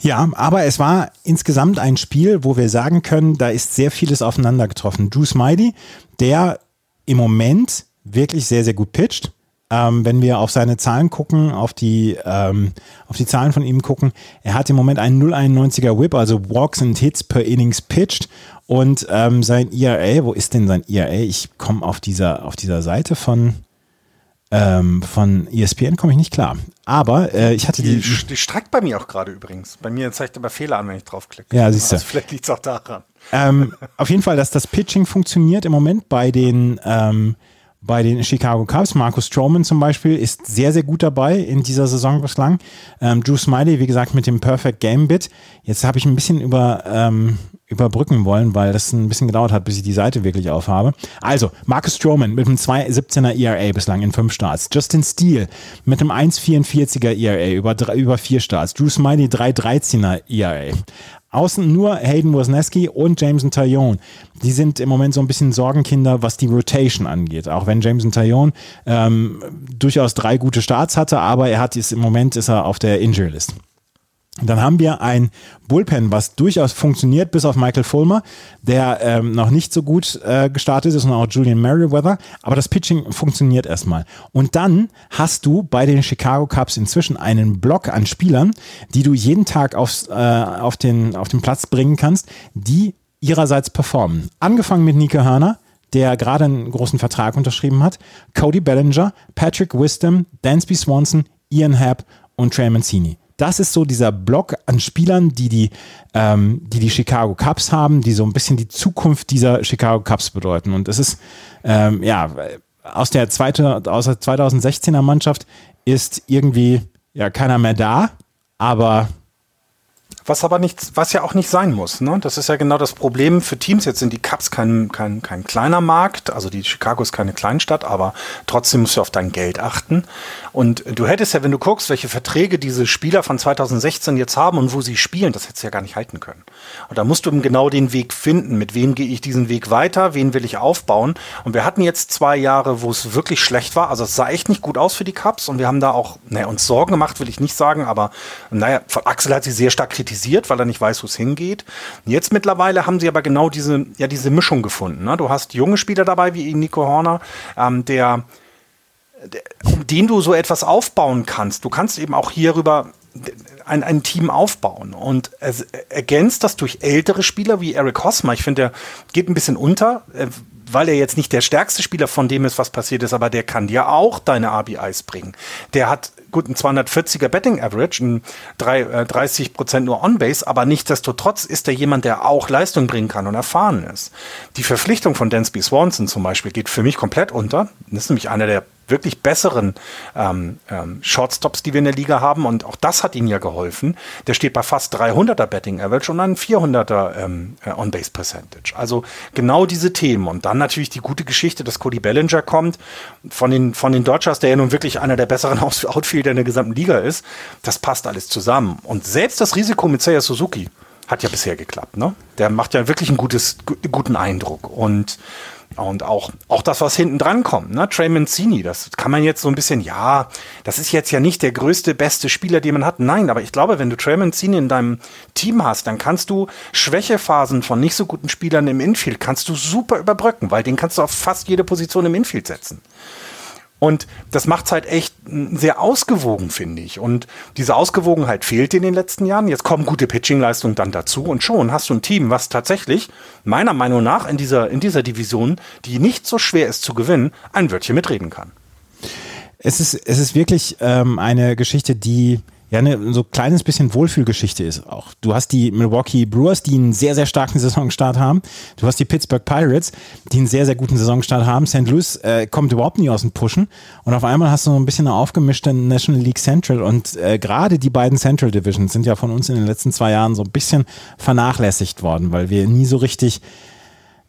Speaker 2: Ja, aber es war insgesamt ein Spiel, wo wir sagen können, da ist sehr vieles aufeinander getroffen. Drew Smiley, der im Moment wirklich sehr, sehr gut pitcht. Ähm, wenn wir auf seine Zahlen gucken, auf die, ähm, auf die Zahlen von ihm gucken, er hat im Moment einen 0,91er Whip, also Walks and Hits per Innings pitched und ähm, sein ERA, wo ist denn sein ERA? Ich komme auf dieser, auf dieser Seite von, ähm, von ESPN komme ich nicht klar. Aber äh, ich hatte die.
Speaker 3: Die, die streckt bei mir auch gerade übrigens. Bei mir zeigt aber Fehler an, wenn ich draufklicke.
Speaker 2: Ja, siehst du.
Speaker 3: Also vielleicht liegt es auch daran.
Speaker 2: Ähm, auf jeden Fall, dass das Pitching funktioniert im Moment bei den ähm, bei den Chicago Cubs. Marcus Stroman zum Beispiel ist sehr, sehr gut dabei in dieser Saison bislang. Ähm, Drew Smiley, wie gesagt, mit dem Perfect Game Bit. Jetzt habe ich ein bisschen über, ähm, überbrücken wollen, weil das ein bisschen gedauert hat, bis ich die Seite wirklich aufhabe. Also, Marcus Stroman mit einem 2,17er ERA bislang in fünf Starts. Justin Steele mit einem 1,44er ERA über, drei, über vier Starts. Drew Smiley 3,13er ERA. Außen nur Hayden Wozniacki und Jameson Taillon. Die sind im Moment so ein bisschen Sorgenkinder, was die Rotation angeht. Auch wenn Jameson Taillon ähm, durchaus drei gute Starts hatte, aber er hat jetzt im Moment ist er auf der Injury List. Dann haben wir ein Bullpen, was durchaus funktioniert, bis auf Michael Fulmer, der ähm, noch nicht so gut äh, gestartet ist und auch Julian Merriweather. Aber das Pitching funktioniert erstmal. Und dann hast du bei den Chicago Cubs inzwischen einen Block an Spielern, die du jeden Tag aufs, äh, auf, den, auf den Platz bringen kannst, die ihrerseits performen. Angefangen mit Nico Hörner, der gerade einen großen Vertrag unterschrieben hat, Cody Bellinger, Patrick Wisdom, Dansby Swanson, Ian Happ und Trey Mancini das ist so dieser Block an Spielern, die die, ähm, die die Chicago Cubs haben, die so ein bisschen die Zukunft dieser Chicago Cubs bedeuten. Und es ist, ähm, ja, aus der, zweite, aus der 2016er Mannschaft ist irgendwie ja keiner mehr da, aber
Speaker 3: was aber nicht, was ja auch nicht sein muss. Ne? Das ist ja genau das Problem für Teams. Jetzt sind die Cups kein, kein, kein kleiner Markt, also die Chicago ist keine Kleinstadt, aber trotzdem musst du auf dein Geld achten. Und du hättest ja, wenn du guckst, welche Verträge diese Spieler von 2016 jetzt haben und wo sie spielen, das hättest du ja gar nicht halten können. Und da musst du eben genau den Weg finden. Mit wem gehe ich diesen Weg weiter? Wen will ich aufbauen? Und wir hatten jetzt zwei Jahre, wo es wirklich schlecht war. Also es sah echt nicht gut aus für die Cups und wir haben da auch, naja, uns Sorgen gemacht, will ich nicht sagen, aber naja, Axel hat sie sehr stark kritisiert, weil er nicht weiß, wo es hingeht. Jetzt mittlerweile haben sie aber genau diese, ja, diese Mischung gefunden. Ne? Du hast junge Spieler dabei, wie Nico Horner, ähm, der um den du so etwas aufbauen kannst. Du kannst eben auch hierüber ein, ein Team aufbauen und ergänzt das durch ältere Spieler wie Eric Hosmer. Ich finde, der geht ein bisschen unter, äh, weil er jetzt nicht der stärkste Spieler von dem ist, was passiert ist, aber der kann dir auch deine RBIs bringen. Der hat gut ein 240er Betting Average, ein 30 äh, Prozent nur On-Base, aber nichtsdestotrotz ist er jemand, der auch Leistung bringen kann und erfahren ist. Die Verpflichtung von Dansby Swanson zum Beispiel geht für mich komplett unter. Das ist nämlich einer der wirklich besseren ähm, ähm, Shortstops, die wir in der Liga haben. Und auch das hat ihnen ja geholfen. Der steht bei fast 300er Betting Average und einem 400er ähm, äh, On-Base Percentage. Also genau diese Themen. Und dann natürlich die gute Geschichte, dass Cody Bellinger kommt von den, von den Dodgers, der ja nun wirklich einer der besseren Outfielder in der gesamten Liga ist. Das passt alles zusammen. Und selbst das Risiko mit Seiya Suzuki hat ja bisher geklappt. Ne? Der macht ja wirklich einen gutes, guten Eindruck. Und und auch, auch das, was hinten dran kommt, ne? Trey Mancini, das kann man jetzt so ein bisschen, ja, das ist jetzt ja nicht der größte, beste Spieler, den man hat. Nein, aber ich glaube, wenn du Trey Mancini in deinem Team hast, dann kannst du Schwächephasen von nicht so guten Spielern im Infield, kannst du super überbrücken, weil den kannst du auf fast jede Position im Infield setzen. Und das macht es halt echt sehr ausgewogen, finde ich. Und diese Ausgewogenheit fehlt in den letzten Jahren. Jetzt kommen gute Pitching-Leistungen dann dazu und schon hast du ein Team, was tatsächlich meiner Meinung nach in dieser, in dieser Division, die nicht so schwer ist zu gewinnen, ein Wörtchen mitreden kann.
Speaker 2: Es ist, es ist wirklich ähm, eine Geschichte, die ja eine so kleines bisschen Wohlfühlgeschichte ist auch. Du hast die Milwaukee Brewers, die einen sehr, sehr starken Saisonstart haben. Du hast die Pittsburgh Pirates, die einen sehr, sehr guten Saisonstart haben. St. Louis äh, kommt überhaupt nie aus dem Pushen. Und auf einmal hast du so ein bisschen eine aufgemischte National League Central. Und äh, gerade die beiden Central Divisions sind ja von uns in den letzten zwei Jahren so ein bisschen vernachlässigt worden, weil wir nie so richtig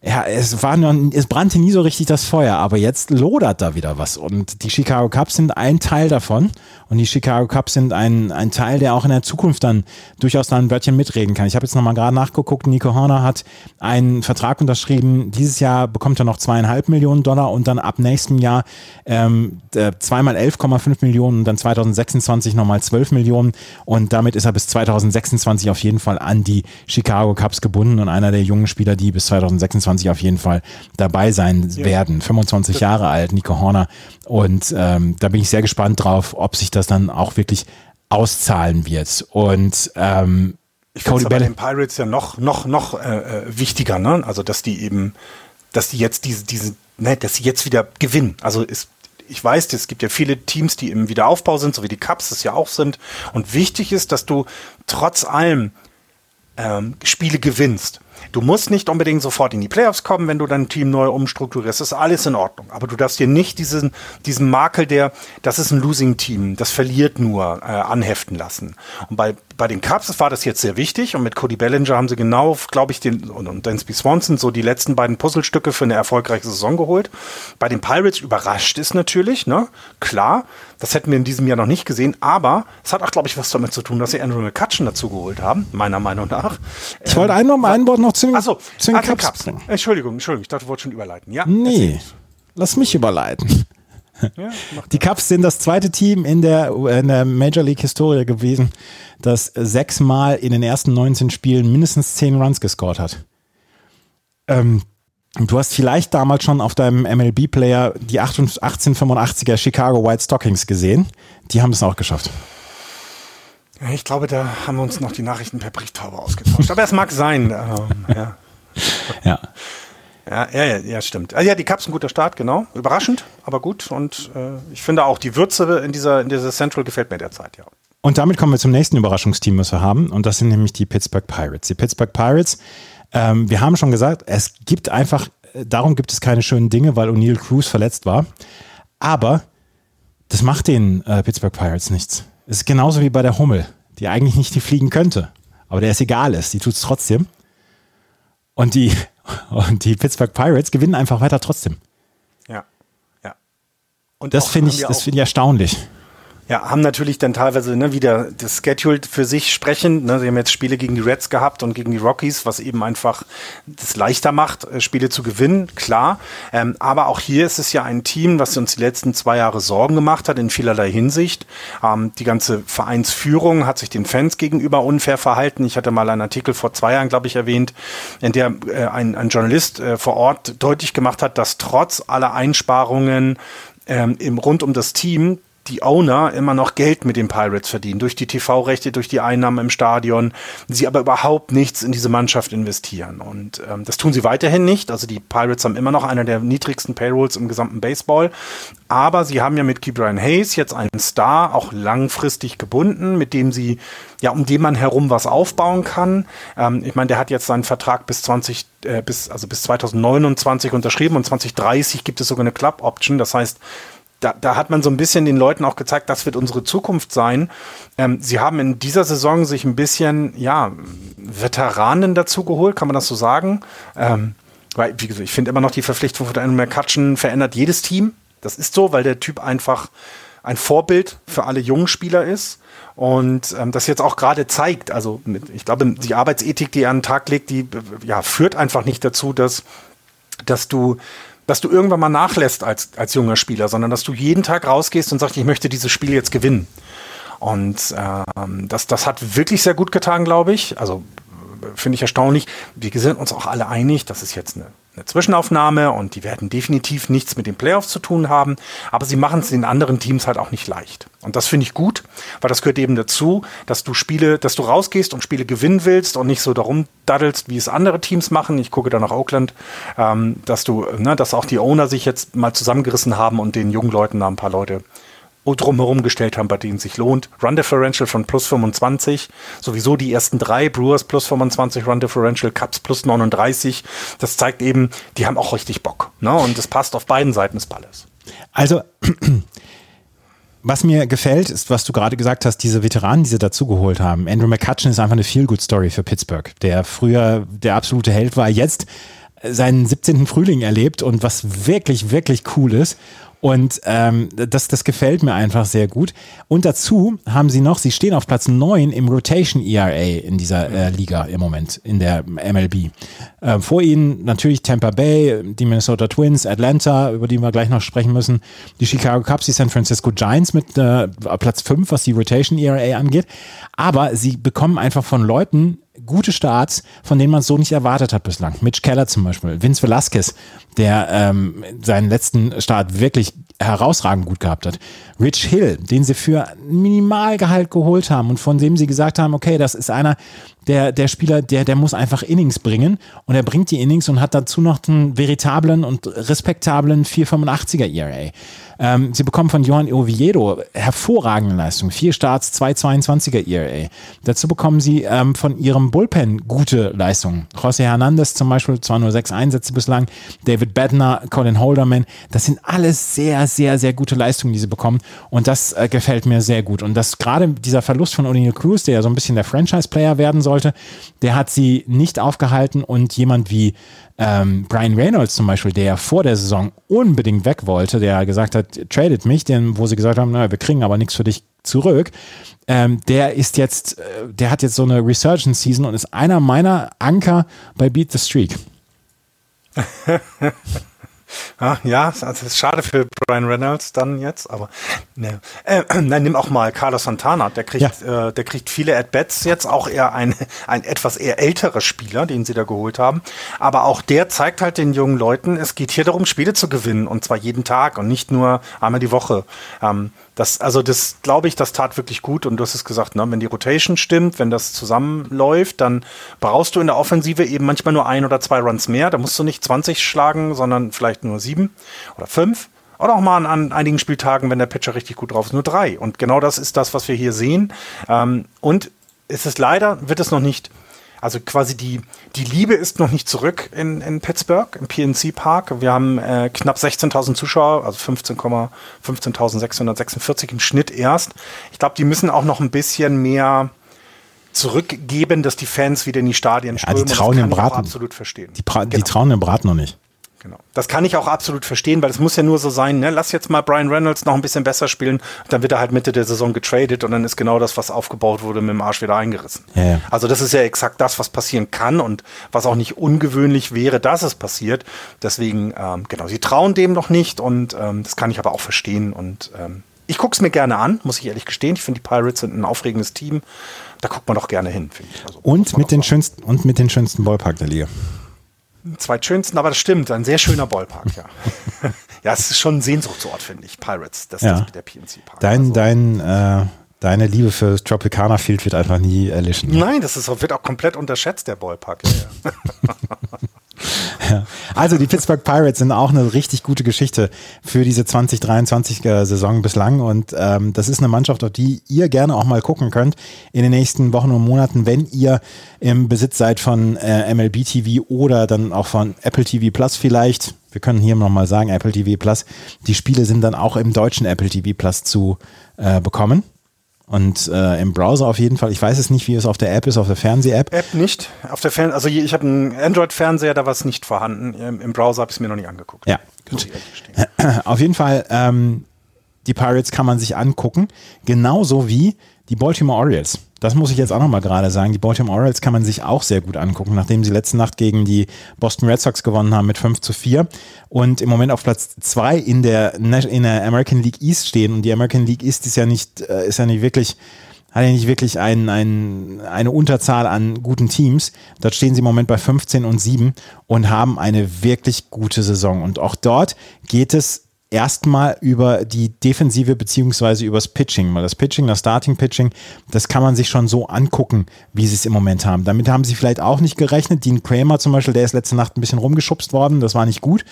Speaker 2: ja, es war noch, es brannte nie so richtig das Feuer, aber jetzt lodert da wieder was. Und die Chicago Cubs sind ein Teil davon. Und die Chicago Cubs sind ein, ein Teil, der auch in der Zukunft dann durchaus da ein Wörtchen mitreden kann. Ich habe jetzt nochmal gerade nachgeguckt, Nico Horner hat einen Vertrag unterschrieben. Dieses Jahr bekommt er noch zweieinhalb Millionen Dollar und dann ab nächstem Jahr ähm, zweimal 11,5 Millionen und dann 2026 nochmal 12 Millionen. Und damit ist er bis 2026 auf jeden Fall an die Chicago Cubs gebunden und einer der jungen Spieler, die bis 2026 auf jeden Fall dabei sein ja. werden. 25 Jahre alt, Nico Horner. Und ähm, da bin ich sehr gespannt drauf, ob sich das dann auch wirklich auszahlen wird. Und ähm,
Speaker 3: ich finde bei den Pirates ja noch, noch, noch äh, äh, wichtiger, ne? Also, dass die eben, dass die jetzt diese, diese, ne, dass sie jetzt wieder gewinnen. Also ist, ich weiß, es gibt ja viele Teams, die im Wiederaufbau sind, so wie die Cups es ja auch sind. Und wichtig ist, dass du trotz allem ähm, Spiele gewinnst. Du musst nicht unbedingt sofort in die Playoffs kommen, wenn du dein Team neu umstrukturierst. Das ist alles in Ordnung. Aber du darfst dir nicht diesen, diesen Makel der, das ist ein Losing-Team, das verliert nur, äh, anheften lassen. Und bei bei den Cubs war das jetzt sehr wichtig und mit Cody Bellinger haben sie genau, glaube ich, den und, und Dansby Swanson so die letzten beiden Puzzlestücke für eine erfolgreiche Saison geholt. Bei den Pirates überrascht ist natürlich, ne? Klar, das hätten wir in diesem Jahr noch nicht gesehen, aber es hat auch, glaube ich, was damit zu tun, dass sie Andrew McCutcheon dazu geholt haben, meiner Meinung nach.
Speaker 2: Ich wollte ein, noch, ein Wort noch zu den,
Speaker 3: Achso, zu den Cubs, Cubs Entschuldigung, Entschuldigung, ich dachte, du wolltest schon überleiten. Ja,
Speaker 2: nee, lass mich überleiten. Die Cubs sind das zweite Team in der, in der Major League Historie gewesen, das sechsmal in den ersten 19 Spielen mindestens 10 Runs gescored hat. Ähm, du hast vielleicht damals schon auf deinem MLB-Player die 1885er Chicago White Stockings gesehen. Die haben es auch geschafft.
Speaker 3: Ich glaube, da haben wir uns noch die Nachrichten per Brieftaube ausgetauscht. Aber es mag sein. Ähm, ja.
Speaker 2: ja.
Speaker 3: Ja, ja, ja, stimmt. Also ja, die Cups ein guter Start, genau. Überraschend, aber gut. Und äh, ich finde auch die Würze in dieser, in dieser Central gefällt mir derzeit, ja.
Speaker 2: Und damit kommen wir zum nächsten Überraschungsteam, was wir haben. Und das sind nämlich die Pittsburgh Pirates. Die Pittsburgh Pirates, ähm, wir haben schon gesagt, es gibt einfach, darum gibt es keine schönen Dinge, weil O'Neill Cruz verletzt war. Aber das macht den äh, Pittsburgh Pirates nichts. Es ist genauso wie bei der Hummel, die eigentlich nicht fliegen könnte. aber der es egal ist. Die tut es trotzdem. Und die, und die Pittsburgh Pirates gewinnen einfach weiter trotzdem.
Speaker 3: Ja, ja.
Speaker 2: Und das finde ich, das finde ich erstaunlich.
Speaker 3: Ja, haben natürlich dann teilweise ne, wieder das Schedule für sich sprechend. Ne, sie haben jetzt Spiele gegen die Reds gehabt und gegen die Rockies, was eben einfach das leichter macht, äh, Spiele zu gewinnen, klar. Ähm, aber auch hier ist es ja ein Team, was uns die letzten zwei Jahre Sorgen gemacht hat in vielerlei Hinsicht. Ähm, die ganze Vereinsführung hat sich den Fans gegenüber unfair verhalten. Ich hatte mal einen Artikel vor zwei Jahren, glaube ich, erwähnt, in der äh, ein, ein Journalist äh, vor Ort deutlich gemacht hat, dass trotz aller Einsparungen ähm, im, rund um das Team die Owner immer noch Geld mit den Pirates verdienen, durch die TV-Rechte, durch die Einnahmen im Stadion, sie aber überhaupt nichts in diese Mannschaft investieren. Und ähm, das tun sie weiterhin nicht. Also die Pirates haben immer noch einer der niedrigsten Payrolls im gesamten Baseball. Aber sie haben ja mit Key Brian Hayes jetzt einen Star auch langfristig gebunden, mit dem sie, ja, um den man herum was aufbauen kann. Ähm, ich meine, der hat jetzt seinen Vertrag bis 20, äh, bis, also bis 2029 unterschrieben und 2030 gibt es sogar eine Club Option. Das heißt, da, da hat man so ein bisschen den Leuten auch gezeigt, das wird unsere Zukunft sein. Ähm, sie haben in dieser Saison sich ein bisschen, ja, Veteranen dazu geholt, kann man das so sagen? Ähm, weil, wie gesagt, ich finde immer noch die Verpflichtung von Daniel McCutcheon verändert jedes Team. Das ist so, weil der Typ einfach ein Vorbild für alle jungen Spieler ist und ähm, das jetzt auch gerade zeigt. Also mit, ich glaube, die Arbeitsethik, die er an den Tag legt, die ja, führt einfach nicht dazu, dass, dass du dass du irgendwann mal nachlässt als, als junger Spieler, sondern dass du jeden Tag rausgehst und sagst, ich möchte dieses Spiel jetzt gewinnen. Und ähm, das, das hat wirklich sehr gut getan, glaube ich. Also finde ich erstaunlich. Wir sind uns auch alle einig, das ist jetzt eine eine Zwischenaufnahme und die werden definitiv nichts mit den Playoffs zu tun haben, aber sie machen es den anderen Teams halt auch nicht leicht. Und das finde ich gut, weil das gehört eben dazu, dass du Spiele, dass du rausgehst und Spiele gewinnen willst und nicht so darum daddelst, wie es andere Teams machen. Ich gucke da nach Oakland, ähm, dass du, ne, dass auch die Owner sich jetzt mal zusammengerissen haben und den jungen Leuten da ein paar Leute drumherum gestellt haben, bei denen sich lohnt. Run Differential von plus 25, sowieso die ersten drei, Brewers plus 25, Run Differential, Cups plus 39. Das zeigt eben, die haben auch richtig Bock. Ne? Und es passt auf beiden Seiten des Balles.
Speaker 2: Also, was mir gefällt, ist, was du gerade gesagt hast, diese Veteranen, die sie dazugeholt haben. Andrew McCutcheon ist einfach eine Feel-Good-Story für Pittsburgh, der früher der absolute Held war, jetzt seinen 17. Frühling erlebt und was wirklich, wirklich cool ist. Und ähm, das, das gefällt mir einfach sehr gut. Und dazu haben sie noch, sie stehen auf Platz 9 im Rotation ERA in dieser äh, Liga im Moment, in der MLB. Äh, vor ihnen natürlich Tampa Bay, die Minnesota Twins, Atlanta, über die wir gleich noch sprechen müssen, die Chicago Cubs, die San Francisco Giants mit äh, Platz 5, was die Rotation ERA angeht. Aber sie bekommen einfach von Leuten gute Starts, von denen man es so nicht erwartet hat bislang. Mitch Keller zum Beispiel, Vince Velasquez, der ähm, seinen letzten Start wirklich herausragend gut gehabt hat. Rich Hill, den sie für Minimalgehalt geholt haben und von dem sie gesagt haben, okay, das ist einer der, der Spieler, der, der muss einfach Innings bringen und er bringt die Innings und hat dazu noch einen veritablen und respektablen 485er ERA. Ähm, sie bekommen von Johan Oviedo hervorragende Leistung. Vier Starts, 222er ERA. Dazu bekommen sie ähm, von ihrem Bullpen gute Leistungen. José Hernandez zum Beispiel, zwar nur sechs Einsätze bislang, David Bednar, Colin Holderman. Das sind alles sehr, sehr, sehr gute Leistungen, die sie bekommen. Und das äh, gefällt mir sehr gut. Und das gerade dieser Verlust von O'Neill Cruz, der ja so ein bisschen der Franchise-Player werden sollte, der hat sie nicht aufgehalten und jemand wie ähm, Brian Reynolds zum Beispiel, der ja vor der Saison unbedingt weg wollte, der gesagt hat, tradet mich, denn wo sie gesagt haben, naja, wir kriegen aber nichts für dich zurück, ähm, der ist jetzt, äh, der hat jetzt so eine Resurgence Season und ist einer meiner Anker bei Beat the Streak.
Speaker 3: Ah, ja, also das ist schade für Brian Reynolds dann jetzt, aber ne. Äh, nein, nimm auch mal Carlos Santana, der kriegt, ja. äh, der kriegt viele At-Bats jetzt, auch eher ein, ein etwas eher älterer Spieler, den sie da geholt haben. Aber auch der zeigt halt den jungen Leuten, es geht hier darum, Spiele zu gewinnen und zwar jeden Tag und nicht nur einmal die Woche. Ähm, das, also das glaube ich, das tat wirklich gut. Und du hast es gesagt, ne, wenn die Rotation stimmt, wenn das zusammenläuft, dann brauchst du in der Offensive eben manchmal nur ein oder zwei Runs mehr. Da musst du nicht 20 schlagen, sondern vielleicht nur sieben oder fünf. Oder auch mal an, einigen Spieltagen, wenn der Pitcher richtig gut drauf ist, nur drei. Und genau das ist das, was wir hier sehen. Ähm, und es ist leider, wird es noch nicht also quasi die, die Liebe ist noch nicht zurück in, in Pittsburgh, im PNC Park. Wir haben äh, knapp 16.000 Zuschauer, also 15,646 15 im Schnitt erst. Ich glaube, die müssen auch noch ein bisschen mehr zurückgeben, dass die Fans wieder in die Stadien
Speaker 2: Ja,
Speaker 3: strömen.
Speaker 2: die
Speaker 3: Und
Speaker 2: trauen dem Braten.
Speaker 3: absolut verstehen.
Speaker 2: Die, Bra die
Speaker 3: Genau.
Speaker 2: trauen dem Brat noch nicht.
Speaker 3: Genau. Das kann ich auch absolut verstehen, weil es muss ja nur so sein, ne? lass jetzt mal Brian Reynolds noch ein bisschen besser spielen, dann wird er halt Mitte der Saison getradet und dann ist genau das, was aufgebaut wurde, mit dem Arsch wieder eingerissen.
Speaker 2: Ja, ja.
Speaker 3: Also das ist ja exakt das, was passieren kann und was auch nicht ungewöhnlich wäre, dass es passiert. Deswegen, ähm, genau, sie trauen dem noch nicht und ähm, das kann ich aber auch verstehen und ähm, ich gucke es mir gerne an, muss ich ehrlich gestehen. Ich finde, die Pirates sind ein aufregendes Team. Da guckt man doch gerne hin, finde ich. Also,
Speaker 2: Und mit, den schönsten, und mit den schönsten Ballpark der Liga.
Speaker 3: Zweitschönsten, aber das stimmt. Ein sehr schöner Ballpark, ja. ja, es ist schon ein Sehnsuchtsort, finde ich. Pirates, das
Speaker 2: Ja.
Speaker 3: ist der PNC Park.
Speaker 2: Dein,
Speaker 3: Also-
Speaker 2: dein, äh, deine Liebe für Tropicana Field wird einfach nie erlischen.
Speaker 3: Nein, das ist, wird auch komplett unterschätzt, der Ballpark. Ja, ja.
Speaker 2: Also die Pittsburgh Pirates sind auch eine richtig gute Geschichte für diese 2023er Saison bislang und ähm, das ist eine Mannschaft, auf die ihr gerne auch mal gucken könnt in den nächsten Wochen und Monaten, wenn ihr im Besitz seid von äh, MLB TV oder dann auch von Apple TV Plus vielleicht. Wir können hier nochmal sagen, Apple TV Plus. Die Spiele sind dann auch im deutschen Apple TV Plus zu äh, bekommen. Und äh, im Browser auf jeden Fall. Ich weiß es nicht, wie es auf der App ist, auf der Fernseh-App.
Speaker 3: App nicht. Auf der Fern also ich habe einen Android-Fernseher, da war es nicht vorhanden. Im, im Browser habe ich es mir noch nicht angeguckt.
Speaker 2: Ja, gut. Auf jeden Fall, ähm, die Pirates kann man sich angucken, genauso wie die Baltimore Orioles. Das muss ich jetzt auch nochmal gerade sagen. Die Baltimore Orioles kann man sich auch sehr gut angucken, nachdem sie letzte Nacht gegen die Boston Red Sox gewonnen haben mit 5 zu 4 und im Moment auf Platz 2 in der, in der American League East stehen. Und die American League East ist ja nicht, äh, ist ja nicht wirklich hat ja nicht wirklich ein, ein, eine Unterzahl an guten Teams. Dort stehen sie im Moment bei 15 und 7 und haben eine wirklich gute Saison. Und auch dort geht es erstmal über die Defensive beziehungsweise übers Pitching. Weil das Pitching, das Starting Pitching, das kann man sich schon so angucken, wie sie es im Moment haben. Damit haben sie vielleicht auch nicht gerechnet. Dean Kramer zum Beispiel, der ist letzte Nacht ein bisschen rumgeschubst worden, das war nicht gut.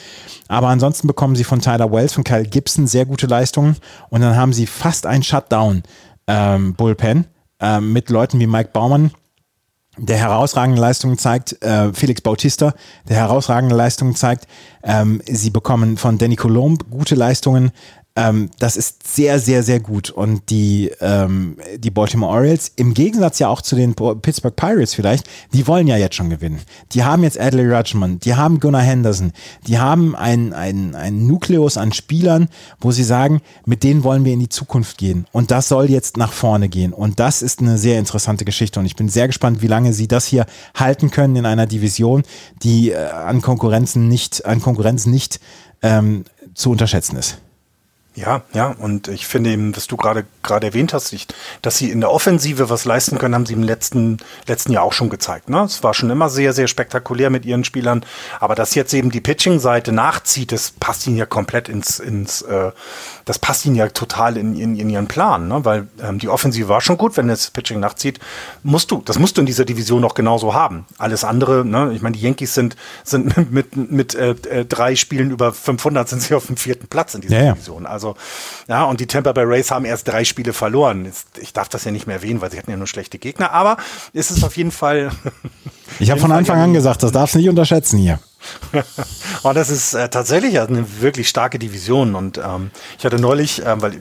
Speaker 2: Aber ansonsten bekommen sie von Tyler Wells, von Kyle Gibson sehr gute Leistungen. Und dann haben sie fast ein Shutdown ähm, Bullpen ähm, mit Leuten wie Mike Baumann, der herausragende Leistungen zeigt, äh, Felix Bautista, der herausragende Leistungen zeigt. Ähm, sie bekommen von Danny Colomb gute Leistungen. Ähm, das ist sehr, sehr, sehr gut. Und die, ähm, die Baltimore Orioles, im Gegensatz ja auch zu den Pittsburgh Pirates vielleicht, die wollen ja jetzt schon gewinnen. Die haben jetzt Adley Rutschman, die haben Gunnar Henderson, die haben ein, ein, ein Nukleus an Spielern, wo sie sagen, mit denen wollen wir in die Zukunft gehen. Und das soll jetzt nach vorne gehen. Und das ist eine sehr interessante Geschichte. Und ich bin sehr gespannt, wie lange sie das hier halten können in einer Division, die äh, an Konkurrenzen nicht, an Konkurrenz nicht ähm, zu unterschätzen ist.
Speaker 3: Ja, ja, und ich finde eben, was du gerade gerade erwähnt hast, ich, dass sie in der Offensive was leisten können, haben sie im letzten letzten Jahr auch schon gezeigt. Ne? Es war schon immer sehr, sehr spektakulär mit ihren Spielern, aber dass jetzt eben die Pitching-Seite nachzieht, das passt ihnen ja komplett ins, ins äh, das passt ihnen ja total in, in, in ihren Plan, ne? weil ähm, die Offensive war schon gut, wenn das Pitching nachzieht, musst du, das musst du in dieser Division auch genauso haben. Alles andere, ne? ich meine, die Yankees sind, sind mit, mit äh, äh, drei Spielen über 500 sind sie auf dem vierten Platz in dieser
Speaker 2: ja.
Speaker 3: Division. Also, ja, und die Tampa Bay Rays haben erst drei Spiele verloren. Jetzt, ich darf das ja nicht mehr erwähnen, weil sie hatten ja nur schlechte Gegner, aber es ist auf jeden Fall.
Speaker 2: Ich habe von Anfang an gesagt, das darfst du nicht unterschätzen hier.
Speaker 3: Und das ist äh, tatsächlich eine wirklich starke Division. Und ähm, ich hatte neulich, äh, weil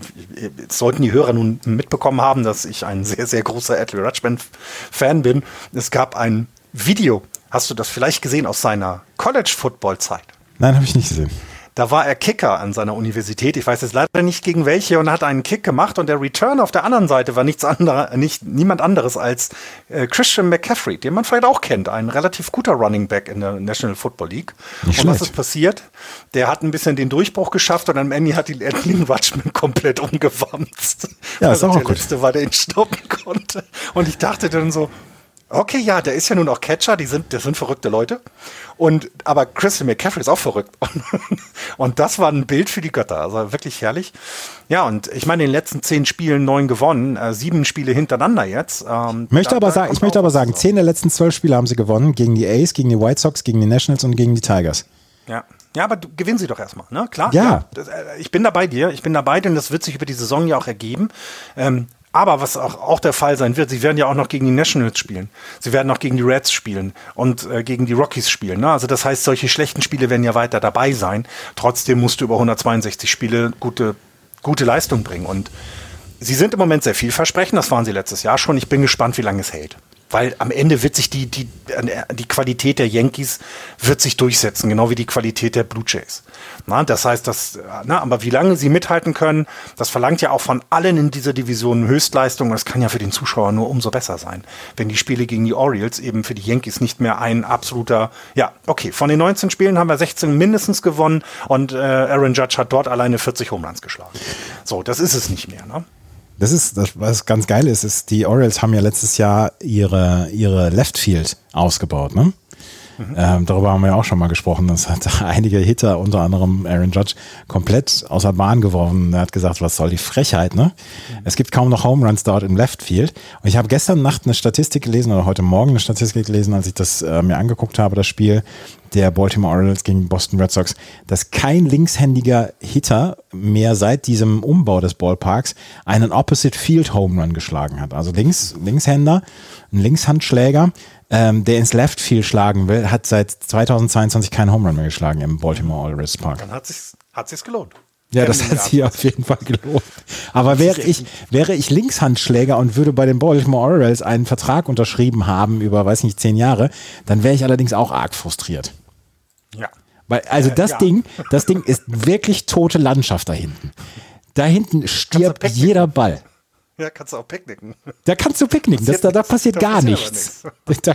Speaker 3: sollten die Hörer nun mitbekommen haben, dass ich ein sehr, sehr großer Adley Rutschman-Fan bin. Es gab ein Video, hast du das vielleicht gesehen aus seiner College-Football-Zeit?
Speaker 2: Nein, habe ich nicht gesehen.
Speaker 3: Da war er Kicker an seiner Universität. Ich weiß jetzt leider nicht gegen welche und hat einen Kick gemacht und der Return auf der anderen Seite war nichts anderes, nicht niemand anderes als äh, Christian McCaffrey, den man vielleicht auch kennt, ein relativ guter Running Back in der National Football League.
Speaker 2: Nicht
Speaker 3: und was ist passiert? Der hat ein bisschen den Durchbruch geschafft und am Ende hat die Edlin Rutschman komplett umgewamst.
Speaker 2: Ja, ist
Speaker 3: also
Speaker 2: auch
Speaker 3: der
Speaker 2: gut.
Speaker 3: letzte war, der ihn stoppen konnte. Und ich dachte dann so, Okay, ja, der ist ja nun auch Catcher, die sind, das sind verrückte Leute. Und, aber Christian McCaffrey ist auch verrückt. Und, und das war ein Bild für die Götter. Also wirklich herrlich. Ja, und ich meine, in den letzten zehn Spielen neun gewonnen, äh, sieben Spiele hintereinander jetzt. Ähm,
Speaker 2: Möchte
Speaker 3: da-
Speaker 2: aber
Speaker 3: da
Speaker 2: sagen, ich möchte aber sagen,
Speaker 3: zusammen.
Speaker 2: zehn der letzten zwölf Spiele haben sie gewonnen gegen die A's, gegen die White Sox, gegen die Nationals und gegen die Tigers.
Speaker 3: Ja. Ja, aber du, gewinnen sie doch erstmal, ne? Klar.
Speaker 2: Ja.
Speaker 3: das, äh, ich bin da bei dir, ich bin da bei dir und das wird sich über die Saison ja auch ergeben. Ähm, aber was auch, auch der Fall sein wird, sie werden ja auch noch gegen die Nationals spielen. Sie werden auch gegen die Reds spielen und äh, gegen die Rockies spielen. Ne? Also das heißt, solche schlechten Spiele werden ja weiter dabei sein. Trotzdem musst du über 162 Spiele gute, gute Leistung bringen. Und sie sind im Moment sehr vielversprechend, das waren sie letztes Jahr schon. Ich bin gespannt, wie lange es hält. Weil am Ende wird sich die, die, die Qualität der Yankees wird sich durchsetzen, genau wie die Qualität der Blue Jays. Na, das heißt, dass, na, aber wie lange sie mithalten können, das verlangt ja auch von allen in dieser Division Höchstleistung. Das kann ja für den Zuschauer nur umso besser sein, wenn die Spiele gegen die Orioles eben für die Yankees nicht mehr ein absoluter, ja, okay, von den 19 Spielen haben wir 16 mindestens gewonnen und äh, Aaron Judge hat dort alleine 40 Home Runs geschlagen. So, das ist es nicht mehr. Ne?
Speaker 2: Das ist, das, was ganz geil ist, ist, die Orioles haben ja letztes Jahr ihre, ihre Left Field ausgebaut, ne? Mhm. Ähm, darüber haben wir ja auch schon mal gesprochen. Das hat einige Hitter, unter anderem Aaron Judge, komplett außer Bahn geworfen. Er hat gesagt, was soll die Frechheit, ne? Mhm. Es gibt kaum noch Home Runs dort im Left Field. Und ich habe gestern Nacht eine Statistik gelesen oder heute Morgen eine Statistik gelesen, als ich das äh, mir angeguckt habe, das Spiel der Baltimore Orioles gegen Boston Red Sox, dass kein linkshändiger Hitter mehr seit diesem Umbau des Ballparks einen Opposite Field Home Run geschlagen hat. Also links, Linkshänder, ein Linkshandschläger, ähm, der ins Left Field schlagen will, hat seit 2022 keinen Home Run mehr geschlagen im Baltimore Orioles Park.
Speaker 3: Dann hat es hat sich's gelohnt.
Speaker 2: Ja, das hat sich auf jeden Fall gelohnt. Aber wäre ich, wäre ich Linkshandschläger und würde bei den Baltimore Orioles einen Vertrag unterschrieben haben über, weiß nicht, zehn Jahre, dann wäre ich allerdings auch arg frustriert.
Speaker 3: Ja.
Speaker 2: Weil, also das ja. Ding, das Ding ist wirklich tote Landschaft da hinten. Da hinten stirbt jeder Ball.
Speaker 3: Ja, kannst du auch picknicken.
Speaker 2: Da kannst du picknicken. Das, da, da passiert gar passiert nichts. nichts. Da,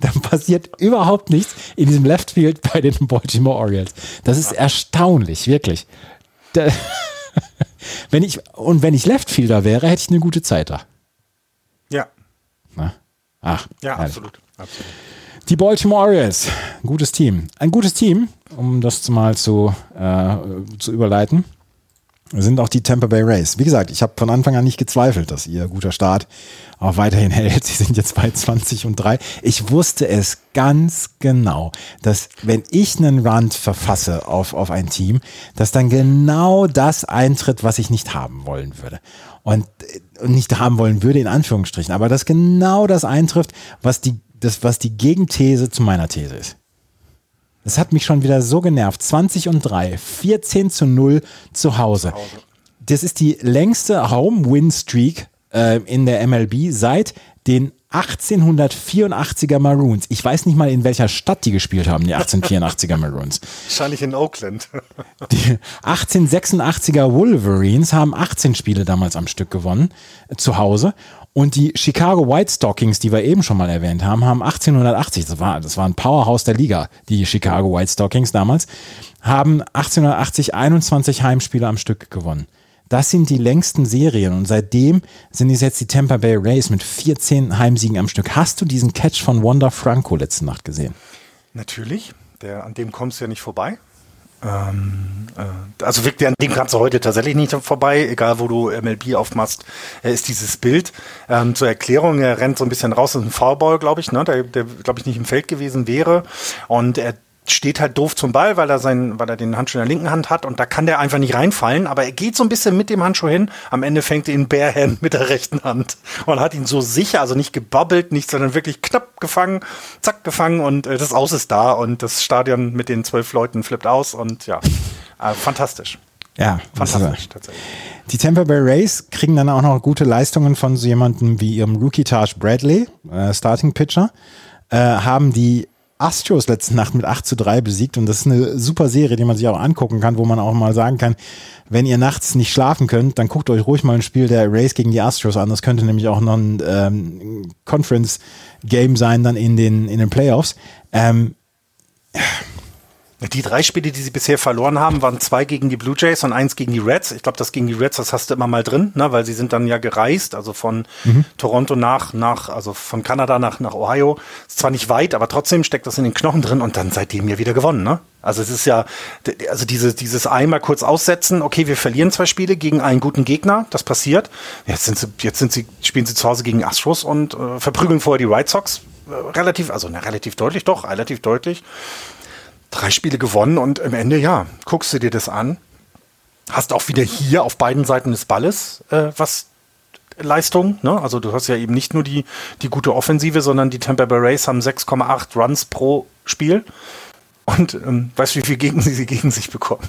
Speaker 2: da, passiert überhaupt nichts in diesem Left Field bei den Baltimore Orioles. Das ist erstaunlich, wirklich. Da, wenn ich, und wenn ich Left Fielder wäre, hätte ich eine gute Zeit da.
Speaker 3: Ja.
Speaker 2: Na? Ach.
Speaker 3: Ja, absolut. absolut.
Speaker 2: Die Baltimore Orioles, ein gutes Team. Ein gutes Team, um das mal zu, äh, zu überleiten, sind auch die Tampa Bay Rays. Wie gesagt, ich habe von Anfang an nicht gezweifelt, dass ihr guter Start auch weiterhin hält. Sie sind jetzt bei 20 und 3. Ich wusste es ganz genau, dass wenn ich einen Run verfasse auf, auf ein Team, dass dann genau das eintritt, was ich nicht haben wollen würde. Und, und nicht haben wollen würde, in Anführungsstrichen. Aber dass genau das eintrifft, was die das, was die Gegenthese zu meiner These ist. Das hat mich schon wieder so genervt. 20 und 3, 14 zu 0 zu Hause. Das ist die längste Home-Win-Streak äh, in der MLB seit den 1884er Maroons. Ich weiß nicht mal, in welcher Stadt die gespielt haben, die 1884er Maroons.
Speaker 3: Wahrscheinlich in Oakland.
Speaker 2: Die 1886er Wolverines haben 18 Spiele damals am Stück gewonnen, äh, zu Hause. Und die Chicago White Stockings, die wir eben schon mal erwähnt haben, haben 1880, das war, das war ein Powerhouse der Liga, die Chicago White Stockings damals, haben 1880 21 Heimspiele am Stück gewonnen. Das sind die längsten Serien und seitdem sind es jetzt die Tampa Bay Rays mit 14 Heimsiegen am Stück. Hast du diesen Catch von Wanda Franco letzte Nacht gesehen?
Speaker 3: Natürlich, der, an dem kommst du ja nicht vorbei. Ähm, äh, also wirklich, an dem kannst du heute tatsächlich nicht vorbei, egal wo du MLB aufmachst, äh, ist dieses Bild. Ähm, zur Erklärung, er rennt so ein bisschen raus, das ist ein Foulball, glaube ich, ne, der, der glaube ich, nicht im Feld gewesen wäre. Und er steht halt doof zum Ball, weil er, sein, weil er den Handschuh in der linken Hand hat und da kann der einfach nicht reinfallen, aber er geht so ein bisschen mit dem Handschuh hin. Am Ende fängt er ihn Barehand mit der rechten Hand und hat ihn so sicher, also nicht gebabbelt, nicht, sondern wirklich knapp gefangen, zack, gefangen und äh, das Aus ist da und das Stadion mit den zwölf Leuten flippt aus und ja, äh, fantastisch.
Speaker 2: Ja, fantastisch tatsächlich. Die Tampa Bay Rays kriegen dann auch noch gute Leistungen von so jemandem wie ihrem Rookie Taj Bradley, äh, Starting Pitcher, äh, haben die Astros letzte Nacht mit 8 zu 3 besiegt und das ist eine super Serie, die man sich auch angucken kann, wo man auch mal sagen kann, wenn ihr nachts nicht schlafen könnt, dann guckt euch ruhig mal ein Spiel der Rays gegen die Astros an. Das könnte nämlich auch noch ein ähm, Conference-Game sein dann in den, in den Playoffs. Ähm,
Speaker 3: die drei Spiele, die sie bisher verloren haben, waren zwei gegen die Blue Jays und eins gegen die Reds. Ich glaube, das gegen die Reds, das hast du immer mal drin, ne? weil sie sind dann ja gereist, also von mhm. Toronto nach, nach, also von Kanada nach, nach Ohio. Ist zwar nicht weit, aber trotzdem steckt das in den Knochen drin und dann seitdem ja wieder gewonnen, ne? Also es ist ja, also diese, dieses einmal kurz aussetzen, okay, wir verlieren zwei Spiele gegen einen guten Gegner, das passiert. Jetzt sind sie, jetzt sind sie, spielen sie zu Hause gegen Astros und äh, verprügeln vorher die White Sox. Äh, relativ, also ne, relativ deutlich, doch, relativ deutlich drei Spiele gewonnen und am Ende, ja, guckst du dir das an. Hast auch wieder hier auf beiden Seiten des Balles äh, was Leistung. Ne? Also du hast ja eben nicht nur die, die gute Offensive, sondern die Tampa Bay Rays haben 6,8 Runs pro Spiel. Und ähm, weißt du, wie viel gegen sie, sie gegen sich bekommen?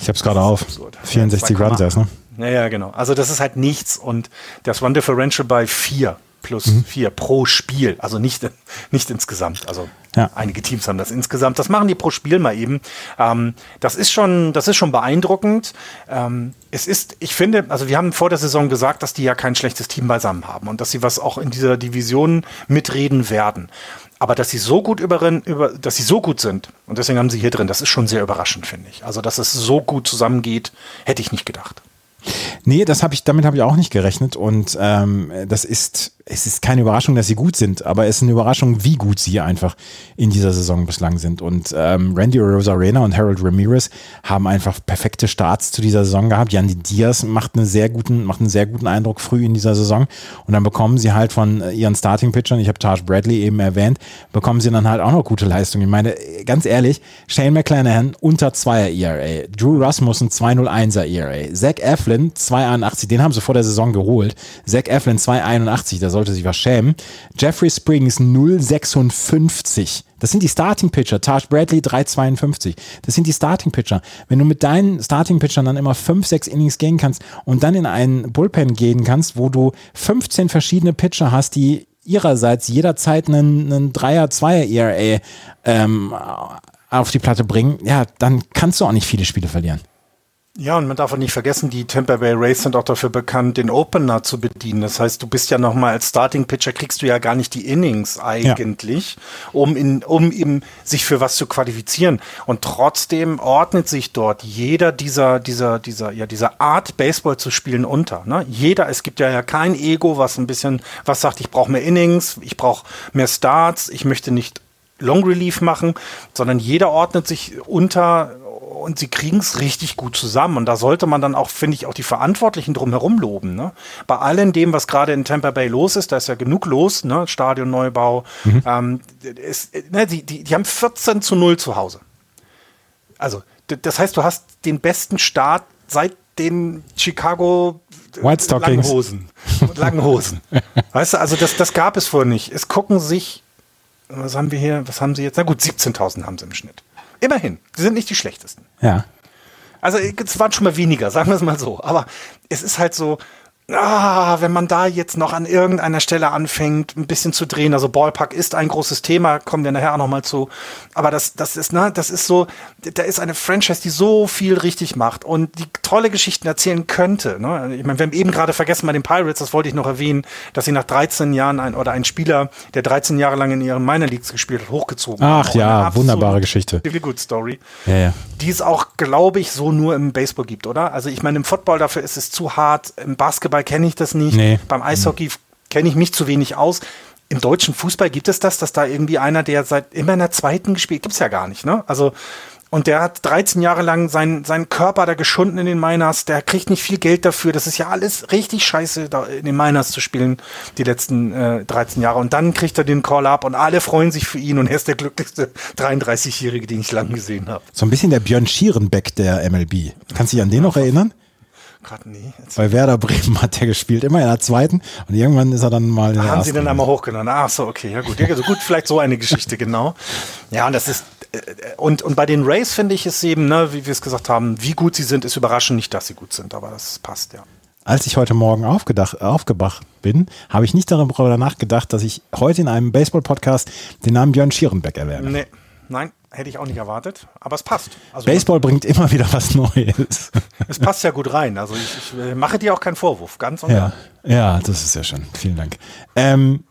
Speaker 2: Ich habe es gerade auf. 64 Runs erst, ne?
Speaker 3: Ja, ja, genau. Also das ist halt nichts und das Run Differential bei 4 plus mhm. vier pro Spiel. Also nicht, nicht insgesamt. Also ja. einige Teams haben das insgesamt. Das machen die pro Spiel mal eben. Ähm, das ist schon, das ist schon beeindruckend. Ähm, es ist, ich finde, also wir haben vor der Saison gesagt, dass die ja kein schlechtes Team beisammen haben und dass sie was auch in dieser Division mitreden werden. Aber dass sie so gut über, über, dass sie so gut sind und deswegen haben sie hier drin, das ist schon sehr überraschend, finde ich. Also, dass es so gut zusammengeht, hätte ich nicht gedacht.
Speaker 2: Nee, das habe ich, damit habe ich auch nicht gerechnet. Und ähm, das ist, es ist keine Überraschung, dass sie gut sind, aber es ist eine Überraschung, wie gut sie einfach in dieser Saison bislang sind. Und ähm, Randy Rosarena und Harold Ramirez haben einfach perfekte Starts zu dieser Saison gehabt. Yanni Diaz macht einen sehr guten, macht einen sehr guten Eindruck früh in dieser Saison. Und dann bekommen sie halt von ihren Starting-Pitchern, ich habe Taj Bradley eben erwähnt, bekommen sie dann halt auch noch gute Leistungen. Ich meine, ganz ehrlich, Shane McClanahan unter 2er ERA, Drew Rasmussen 201er ERA, Zach Eflin 281, den haben sie vor der Saison geholt. Zach Eflin 281, da sollte sich was schämen. Jeffrey Springs 056. Das sind die Starting Pitcher. Taj Bradley 352. Das sind die Starting Pitcher. Wenn du mit deinen Starting Pitchern dann immer 5, 6 Innings gehen kannst und dann in einen Bullpen gehen kannst, wo du 15 verschiedene Pitcher hast, die ihrerseits jederzeit einen, einen Dreier, Zweier ERA ähm, auf die Platte bringen, ja, dann kannst du auch nicht viele Spiele verlieren.
Speaker 3: Ja, und man darf auch nicht vergessen, die Tampa Bay Rays sind auch dafür bekannt, den Opener zu bedienen. Das heißt, du bist ja nochmal als Starting Pitcher, kriegst du ja gar nicht die Innings eigentlich, ja. um, in, um eben sich für was zu qualifizieren. Und trotzdem ordnet sich dort jeder dieser, dieser, dieser, ja, dieser Art, Baseball zu spielen unter. Ne? Jeder, es gibt ja, ja kein Ego, was ein bisschen, was sagt, ich brauche mehr Innings, ich brauche mehr Starts, ich möchte nicht Long Relief machen, sondern jeder ordnet sich unter und sie kriegen es richtig gut zusammen. Und da sollte man dann auch, finde ich, auch die Verantwortlichen drumherum loben. Ne? Bei allem dem, was gerade in Tampa Bay los ist, da ist ja genug los, ne? Stadionneubau. Mhm. Ähm, ist, ne, die, die, die haben 14 zu 0 zu Hause. Also, das heißt, du hast den besten Start seit den Chicago
Speaker 2: White Stockings.
Speaker 3: Langen Hosen. Langen Hosen. weißt du, also das, das gab es vorher nicht. Es gucken sich, was haben wir hier, was haben sie jetzt? Na gut, 17.000 haben sie im Schnitt. Immerhin, sie sind nicht die schlechtesten.
Speaker 2: Ja.
Speaker 3: Also es waren schon mal weniger, sagen wir es mal so. Aber es ist halt so, ah, wenn man da jetzt noch an irgendeiner Stelle anfängt, ein bisschen zu drehen, also Ballpark ist ein großes Thema, kommen wir nachher auch nochmal zu. Aber das, das ist, ne, das ist so, da ist eine Franchise, die so viel richtig macht und die tolle Geschichten erzählen könnte. Ne? Ich meine, wir haben eben gerade vergessen bei den Pirates, das wollte ich noch erwähnen, dass sie nach 13 Jahren ein, oder ein Spieler, der 13 Jahre lang in ihren Minor Leagues gespielt hat, hochgezogen
Speaker 2: Ach ja, wunderbare Geschichte.
Speaker 3: Really good Story.
Speaker 2: Ja, ja.
Speaker 3: Die es auch, glaube ich, so nur im Baseball gibt, oder? Also ich meine, im Football dafür ist es zu hart, im Basketball Basketball kenne ich das nicht. Nee. Beim Eishockey kenne ich mich zu wenig aus. Im deutschen Fußball gibt es das, dass da irgendwie einer, der seit immer in der zweiten gespielt, gibt es ja gar nicht, ne? Also, und der hat 13 Jahre lang seinen, seinen Körper da geschunden in den Miners, der kriegt nicht viel Geld dafür. Das ist ja alles richtig scheiße, da in den Miners zu spielen, die letzten äh, 13 Jahre. Und dann kriegt er den Call up und alle freuen sich für ihn und er ist der glücklichste 33-Jährige, den ich lange gesehen habe.
Speaker 2: So ein bisschen der Björn Schierenbeck der MLB. Kannst du dich an den noch erinnern?
Speaker 3: Gerade nie.
Speaker 2: Bei Werder Bremen hat er gespielt, immer in der zweiten und irgendwann ist er dann mal in der
Speaker 3: Haben sie dann einmal hochgenommen? Ach so, okay, ja gut. Ja, also gut, vielleicht so eine Geschichte, genau. Ja, und das ist, äh, und, und bei den Rays finde ich es eben, ne, wie wir es gesagt haben, wie gut sie sind, ist überraschend nicht, dass sie gut sind, aber das passt, ja.
Speaker 2: Als ich heute Morgen aufgedacht, aufgewacht bin, habe ich nicht darüber nachgedacht, dass ich heute in einem Baseball-Podcast den Namen Björn Schierenbeck erwähne.
Speaker 3: Nee, nein. Hätte ich auch nicht erwartet, aber es passt.
Speaker 2: Also Baseball bringt immer wieder was Neues.
Speaker 3: Es passt ja gut rein. Also ich, ich äh, mache dir auch keinen Vorwurf, ganz und
Speaker 2: ja. Ja, das ist ja schön. Vielen Dank. Ähm,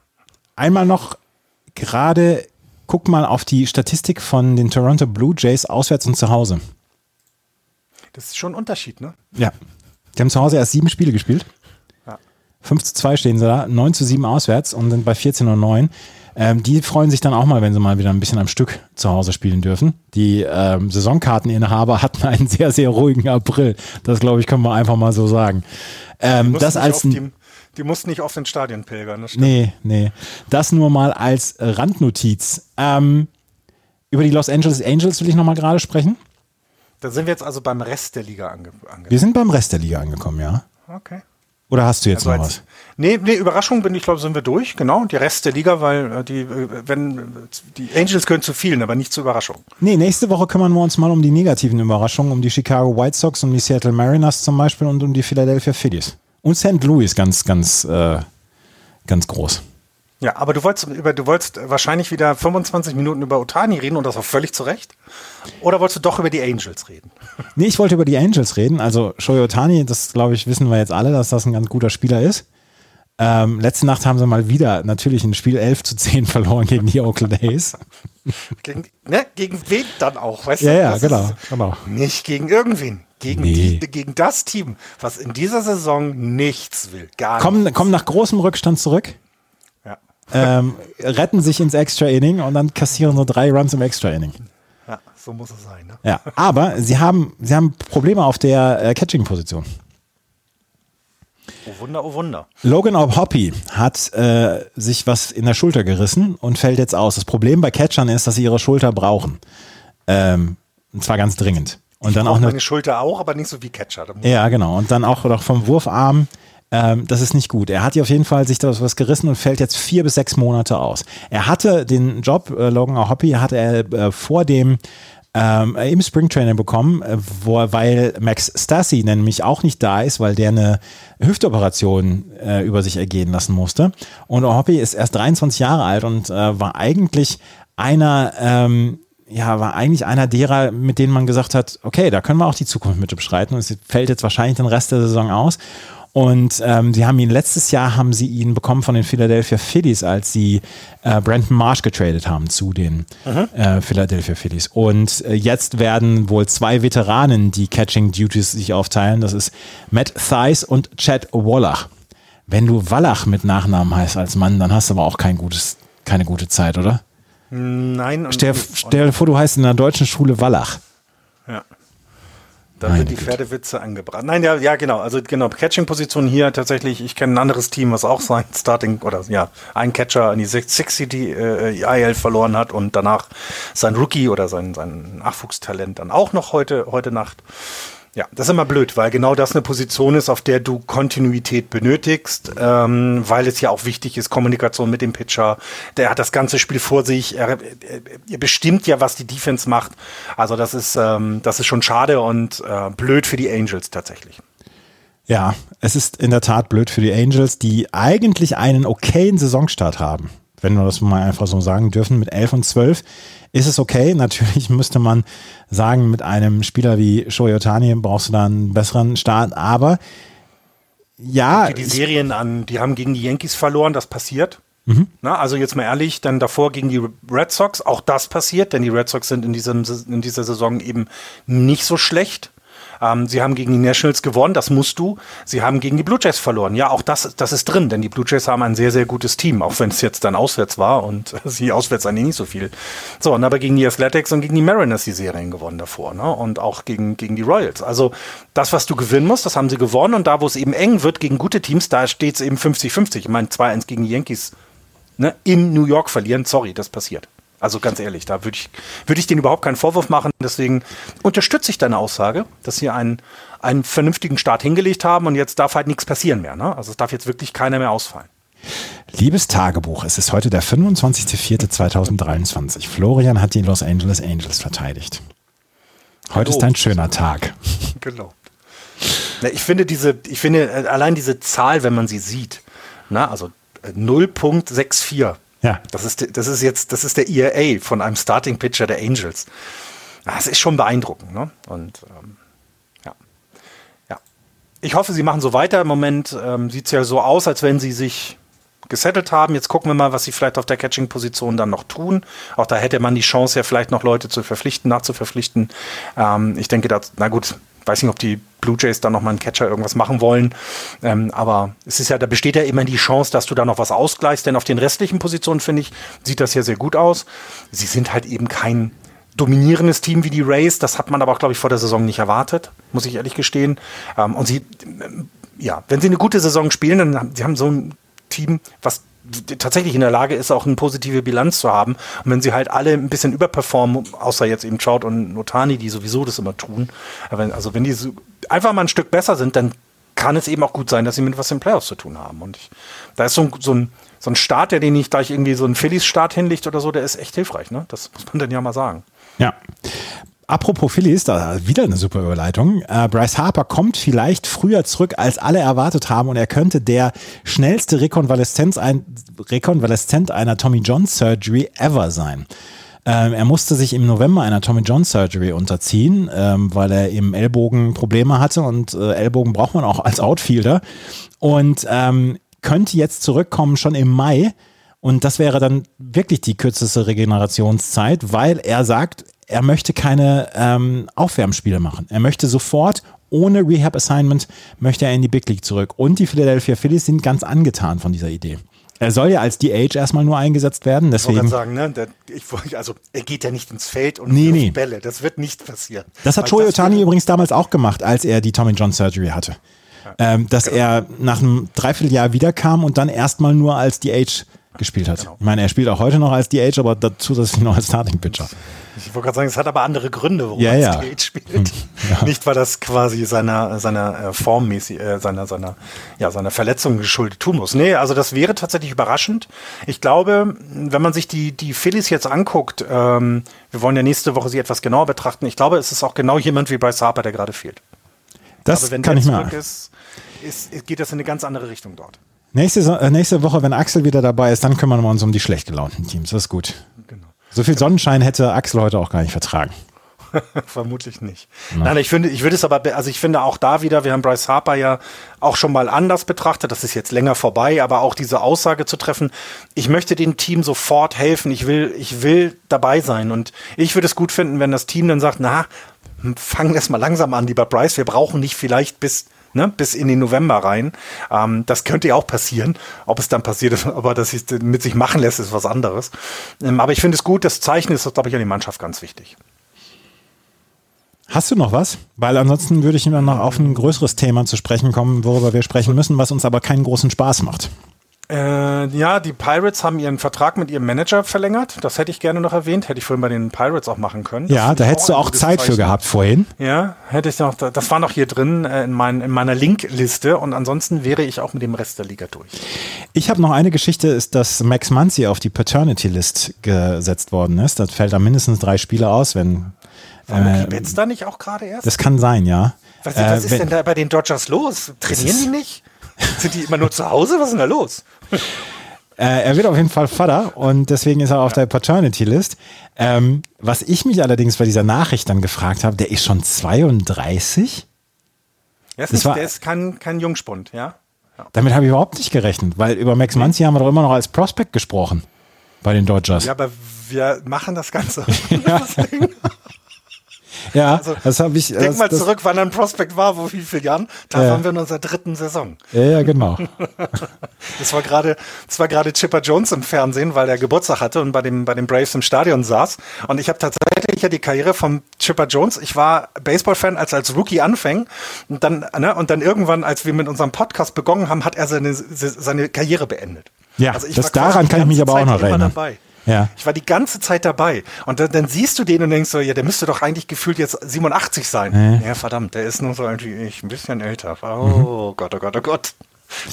Speaker 2: einmal noch gerade, guck mal auf die Statistik von den Toronto Blue Jays auswärts und zu Hause.
Speaker 3: Das ist schon ein Unterschied, ne?
Speaker 2: Ja. Die haben zu Hause erst sieben Spiele gespielt. Ja. 5 zu 2 stehen sie da, 9 zu 7 auswärts und sind bei 14 und 9. Ähm, die freuen sich dann auch mal, wenn sie mal wieder ein bisschen am Stück zu Hause spielen dürfen. Die ähm, Saisonkarteninhaber hatten einen sehr, sehr ruhigen April. Das, glaube ich, können wir einfach mal so sagen. Ähm, das als
Speaker 3: die, die mussten nicht oft ins Stadion pilgern.
Speaker 2: Das nee, nee. Das nur mal als Randnotiz. Ähm, über die Los Angeles Angels will ich nochmal gerade sprechen.
Speaker 3: Da sind wir jetzt also beim Rest der Liga ange angekommen.
Speaker 2: Wir sind beim Rest der Liga angekommen, ja.
Speaker 3: Okay.
Speaker 2: Oder hast du jetzt also noch was?
Speaker 3: Nee, nee, Überraschung bin ich, glaube, sind wir durch, genau. Die Rest der Liga, weil äh, die, äh, wenn, die Angels können zu vielen, aber nicht zur Überraschung.
Speaker 2: Nee, nächste Woche kümmern wir uns mal um die negativen Überraschungen, um die Chicago White Sox, um die Seattle Mariners zum Beispiel und um die Philadelphia Phillies. Und St. Louis ganz, ganz, äh, ganz groß.
Speaker 3: Ja, aber du wolltest über, du wolltest wahrscheinlich wieder 25 Minuten über Otani reden und das auch völlig zu Recht. Oder wolltest du doch über die Angels reden?
Speaker 2: Nee, ich wollte über die Angels reden. Also Shohei Otani, das glaube ich, wissen wir jetzt alle, dass das ein ganz guter Spieler ist. Ähm, letzte Nacht haben sie mal wieder natürlich ein Spiel 11 zu 10 verloren gegen die Oakland A's.
Speaker 3: Gegen, ne, gegen wen dann auch, weißt
Speaker 2: ja,
Speaker 3: du?
Speaker 2: Ja, genau, genau.
Speaker 3: Nicht gegen irgendwen. Gegen,
Speaker 2: Nee.
Speaker 3: die, gegen das Team, was in dieser Saison nichts will. Gar
Speaker 2: Kommen,
Speaker 3: nichts.
Speaker 2: kommen nach großem Rückstand zurück. Ähm, retten sich ins Extra Inning und dann kassieren nur drei Runs im Extra Inning.
Speaker 3: ja, so muss es sein. Ne?
Speaker 2: Ja, aber sie haben, sie haben Probleme auf der äh, Catching-Position.
Speaker 3: Oh Wunder, oh Wunder.
Speaker 2: Logan Hoppy hat äh, sich was in der Schulter gerissen und fällt jetzt aus. Das Problem bei Catchern ist, dass sie ihre Schulter brauchen. Ähm, und zwar ganz dringend. Und dann auch eine
Speaker 3: meine Schulter auch, aber nicht so wie Catcher.
Speaker 2: Ja, genau. Und dann auch noch vom Wurfarm. Ähm, das ist nicht gut. Er hat hier auf jeden Fall sich da was gerissen und fällt jetzt vier bis sechs Monate aus. Er hatte den Job, äh, Logan Hoppy, hatte er äh, vor dem ähm, im Springtraining bekommen, äh, wo, weil Max Stassi nämlich auch nicht da ist, weil der eine Hüftoperation äh, über sich ergehen lassen musste. Und Hoppy ist erst 23 Jahre alt und äh, war eigentlich einer, ähm, ja, war eigentlich einer derer, mit denen man gesagt hat, okay, da können wir auch die Zukunft mit beschreiten und es fällt jetzt wahrscheinlich den Rest der Saison aus. Und ähm, sie haben ihn letztes Jahr haben sie ihn bekommen von den Philadelphia Phillies, als sie äh, Brandon Marsh getradet haben zu den äh, Philadelphia Phillies. Und äh, jetzt werden wohl zwei Veteranen die Catching Duties sich aufteilen. Das ist Matt Thies und Chad Wallach. Wenn du Wallach mit Nachnamen heißt als Mann, dann hast du aber auch kein gutes, keine gute Zeit, oder?
Speaker 3: Nein.
Speaker 2: Stell, stell dir vor, du heißt in der deutschen Schule Wallach.
Speaker 3: Ja. Da
Speaker 2: Meine
Speaker 3: sind die
Speaker 2: Güte.
Speaker 3: Pferdewitze angebracht. Nein, ja, ja, genau. Also genau, Catching-Position hier tatsächlich, ich kenne ein anderes Team, was auch sein Starting oder ja, ein Catcher in die 60 die äh, IL verloren hat und danach sein Rookie oder sein, sein Nachwuchstalent dann auch noch heute, heute Nacht. Ja, das ist immer blöd, weil genau das eine Position ist, auf der du Kontinuität benötigst, ähm, weil es ja auch wichtig ist, Kommunikation mit dem Pitcher. Der hat das ganze Spiel vor sich. Er, er, er bestimmt ja, was die Defense macht. Also das ist, ähm, das ist schon schade und äh, blöd für die Angels tatsächlich.
Speaker 2: Ja, es ist in der Tat blöd für die Angels, die eigentlich einen okayen Saisonstart haben. Wenn wir das mal einfach so sagen dürfen, mit 11 und 12 ist es okay. Natürlich müsste man sagen, mit einem Spieler wie Shohei Otani brauchst du da einen besseren Start, aber ja,
Speaker 3: Die, die Serien an, die haben gegen die Yankees verloren, das passiert.
Speaker 2: Mhm.
Speaker 3: Na, also jetzt mal ehrlich, dann davor gegen die Red Sox, auch das passiert, denn die Red Sox sind in, diesem, in dieser Saison eben nicht so schlecht. Ähm, sie haben gegen die Nationals gewonnen, das musst du. Sie haben gegen die Blue Jays verloren. Ja, auch das, das ist drin, denn die Blue Jays haben ein sehr, sehr gutes Team, auch wenn es jetzt dann auswärts war und sie auswärts eigentlich nicht so viel. So, und aber gegen die Athletics und gegen die Mariners die Serien gewonnen davor, ne? Und auch gegen, gegen die Royals. Also das, was du gewinnen musst, das haben sie gewonnen und da, wo es eben eng wird gegen gute Teams, da steht es eben 50-50. Ich meine, 2-1 gegen die Yankees ne, in New York verlieren, sorry, das passiert. Also ganz ehrlich, da würde ich, würde ich denen überhaupt keinen Vorwurf machen. Deswegen unterstütze ich deine Aussage, dass sie einen, einen vernünftigen Start hingelegt haben und jetzt darf halt nichts passieren mehr. Ne? Also es darf jetzt wirklich keiner mehr ausfallen.
Speaker 2: Liebes Tagebuch, es ist heute der 25.04.2023. Florian hat die Los Angeles Angels verteidigt. Heute ist ein schöner Tag.
Speaker 3: Genau. Ich finde diese, ich finde äh, allein diese Zahl, wenn man sie sieht, na, also äh, 0.64.
Speaker 2: Ja.
Speaker 3: Das ist, das ist jetzt, das ist der ERA von einem Starting Pitcher der Angels. Das ist schon beeindruckend, ne? Und ähm, ja. Ja. Ich hoffe, sie machen so weiter. Im Moment ähm, sieht es ja so aus, als wenn sie sich gesettelt haben. Jetzt gucken wir mal, was sie vielleicht auf der Catching-Position dann noch tun. Auch da hätte man die Chance, ja vielleicht noch Leute zu verpflichten, nachzuverpflichten. Ähm, ich denke, da, na gut, weiß nicht, ob die Blue Jays dann nochmal einen Catcher irgendwas machen wollen. Ähm, aber es ist ja, da besteht ja immer die Chance, dass du da noch was ausgleichst, denn auf den restlichen Positionen, finde ich, sieht das ja sehr gut aus. Sie sind halt eben kein dominierendes Team wie die Rays. Das hat man aber auch, glaube ich, vor der Saison nicht erwartet, muss ich ehrlich gestehen. Ähm, und sie, ähm, ja, wenn sie eine gute Saison spielen, dann sie haben so ein Team, was tatsächlich in der Lage ist, auch eine positive Bilanz zu haben. Und wenn sie halt alle ein bisschen überperformen, außer jetzt eben Trout und Notani, die sowieso das immer tun, also wenn die so einfach mal ein Stück besser sind, dann kann es eben auch gut sein, dass sie mit was in Playoffs zu tun haben. Und ich, da ist so ein, so ein, so ein Start, der den nicht gleich irgendwie so einen Phillies-Start hinlegt oder so, der ist echt hilfreich. Ne? Das muss man dann ja mal sagen.
Speaker 2: Ja. Apropos Phillies, da wieder eine super Überleitung. Äh, Bryce Harper kommt vielleicht früher zurück, als alle erwartet haben und er könnte der schnellste Rekonvaleszenz ein, Rekonvaleszent einer Tommy John Surgery ever sein. Ähm, er musste sich im November einer Tommy John Surgery unterziehen, ähm, weil er im Ellbogen Probleme hatte und äh, Ellbogen braucht man auch als Outfielder und ähm, könnte jetzt zurückkommen schon im Mai. Und das wäre dann wirklich die kürzeste Regenerationszeit, weil er sagt, er möchte keine ähm, Aufwärmspiele machen. Er möchte sofort ohne Rehab Assignment möchte er in die Big League zurück. Und die Philadelphia Phillies sind ganz angetan von dieser Idee. Er soll ja als DH erstmal nur eingesetzt werden. Deswegen
Speaker 3: ich sagen, ne, der, ich, also er geht ja nicht ins Feld und
Speaker 2: nee, nee.
Speaker 3: Bälle. Das wird nicht passieren.
Speaker 2: Das hat Shohei Otani übrigens damals auch gemacht, als er die Tommy John Surgery hatte. Ja. Ähm, dass genau. er nach einem Dreivierteljahr wiederkam und dann erstmal nur als DH gespielt hat. Genau. Ich meine, er spielt auch heute noch als DH, aber dazu zusätzlich noch als Starting Pitcher.
Speaker 3: Ich wollte gerade sagen, es hat aber andere Gründe,
Speaker 2: warum ja, er als
Speaker 3: ja. DH spielt. Ja. Nicht, weil das quasi seiner, seiner äh, formmäßig, äh, seiner, seiner, ja, seiner Verletzung geschuldet tun muss. Nee, also das wäre tatsächlich überraschend. Ich glaube, wenn man sich die, die Phillies jetzt anguckt, ähm, wir wollen ja nächste Woche sie etwas genauer betrachten. Ich glaube, es ist auch genau jemand wie Bryce Harper, der gerade fehlt.
Speaker 2: Das
Speaker 3: glaube, wenn
Speaker 2: kann
Speaker 3: der
Speaker 2: ich mal.
Speaker 3: Ist, ist, geht das in eine ganz andere Richtung dort.
Speaker 2: Nächste, äh, nächste Woche, wenn Axel wieder dabei ist, dann kümmern wir uns um die schlecht gelaunten Teams. Das ist gut. Genau. So viel Sonnenschein hätte Axel heute auch gar nicht vertragen.
Speaker 3: Vermutlich nicht. Na. Nein, ich finde, ich würde es aber, also ich finde auch da wieder, wir haben Bryce Harper ja auch schon mal anders betrachtet, das ist jetzt länger vorbei, aber auch diese Aussage zu treffen, ich möchte dem Team sofort helfen, ich will, ich will dabei sein und ich würde es gut finden, wenn das Team dann sagt, na, fangen wir es mal langsam an, lieber Bryce, wir brauchen nicht vielleicht bis ne, bis in den November rein. Ähm, das könnte ja auch passieren. Ob es dann passiert, aber dass es mit sich machen lässt, ist was anderes. Ähm, aber ich finde es gut, das Zeichen ist, glaube ich, an die Mannschaft ganz wichtig.
Speaker 2: Hast du noch was? Weil ansonsten würde ich immer noch auf ein größeres Thema zu sprechen kommen, worüber wir sprechen müssen, was uns aber keinen großen Spaß macht.
Speaker 3: Äh, ja, die Pirates haben ihren Vertrag mit ihrem Manager verlängert. Das hätte ich gerne noch erwähnt. Hätte ich vorhin bei den Pirates auch machen können.
Speaker 2: Das ja, da hättest du auch Zeit Zeichen. für gehabt vorhin.
Speaker 3: Ja, hätte ich noch. Das war noch hier drin äh, in, mein, in meiner Linkliste und ansonsten wäre ich auch mit dem Rest der Liga durch.
Speaker 2: Ich habe noch eine Geschichte, ist, dass Max Muncy auf die Paternity List gesetzt worden ist. Das fällt da mindestens drei Spiele aus, wenn.
Speaker 3: War äh, da nicht auch gerade erst?
Speaker 2: Das kann sein, ja.
Speaker 3: Was, was ist wenn, denn da bei den Dodgers los? Trainieren die nicht? Sind die immer nur zu Hause? Was ist denn da los?
Speaker 2: Äh, er wird auf jeden Fall Vater und deswegen ist er auf der Paternity List. Ähm, was ich mich allerdings bei dieser Nachricht dann gefragt habe, der ist schon 32?
Speaker 3: Das, das war, der ist kein, kein Jungspund, ja.
Speaker 2: ja. Damit habe ich überhaupt nicht gerechnet, weil über Max Muncy haben wir doch immer noch als Prospect gesprochen bei den Dodgers.
Speaker 3: Ja, aber wir machen das Ganze.
Speaker 2: ja. Ja, also, das habe ich.
Speaker 3: Denk
Speaker 2: das,
Speaker 3: mal zurück, wann ein Prospect war, wo wie viele Jahren? Da ja. waren wir in unserer dritten Saison.
Speaker 2: Ja, ja genau.
Speaker 3: das war gerade, das war gerade Chipper Jones im Fernsehen, weil er Geburtstag hatte und bei dem, bei den Braves im Stadion saß. Und ich habe tatsächlich ja die Karriere von Chipper Jones. Ich war Baseball-Fan, als als Rookie anfing und dann, ne, und dann irgendwann, als wir mit unserem Podcast begonnen haben, hat er seine, seine Karriere beendet.
Speaker 2: Ja, also das daran kann ich mich aber auch noch erinnern. Dabei.
Speaker 3: Ja. Ich war die ganze Zeit dabei. Und dann, dann, siehst du den und denkst so, ja, der müsste doch eigentlich gefühlt jetzt 87 sein. Mhm. Ja, verdammt, der ist nur so irgendwie ich, ein bisschen älter. Oh mhm. Gott, oh Gott, oh Gott.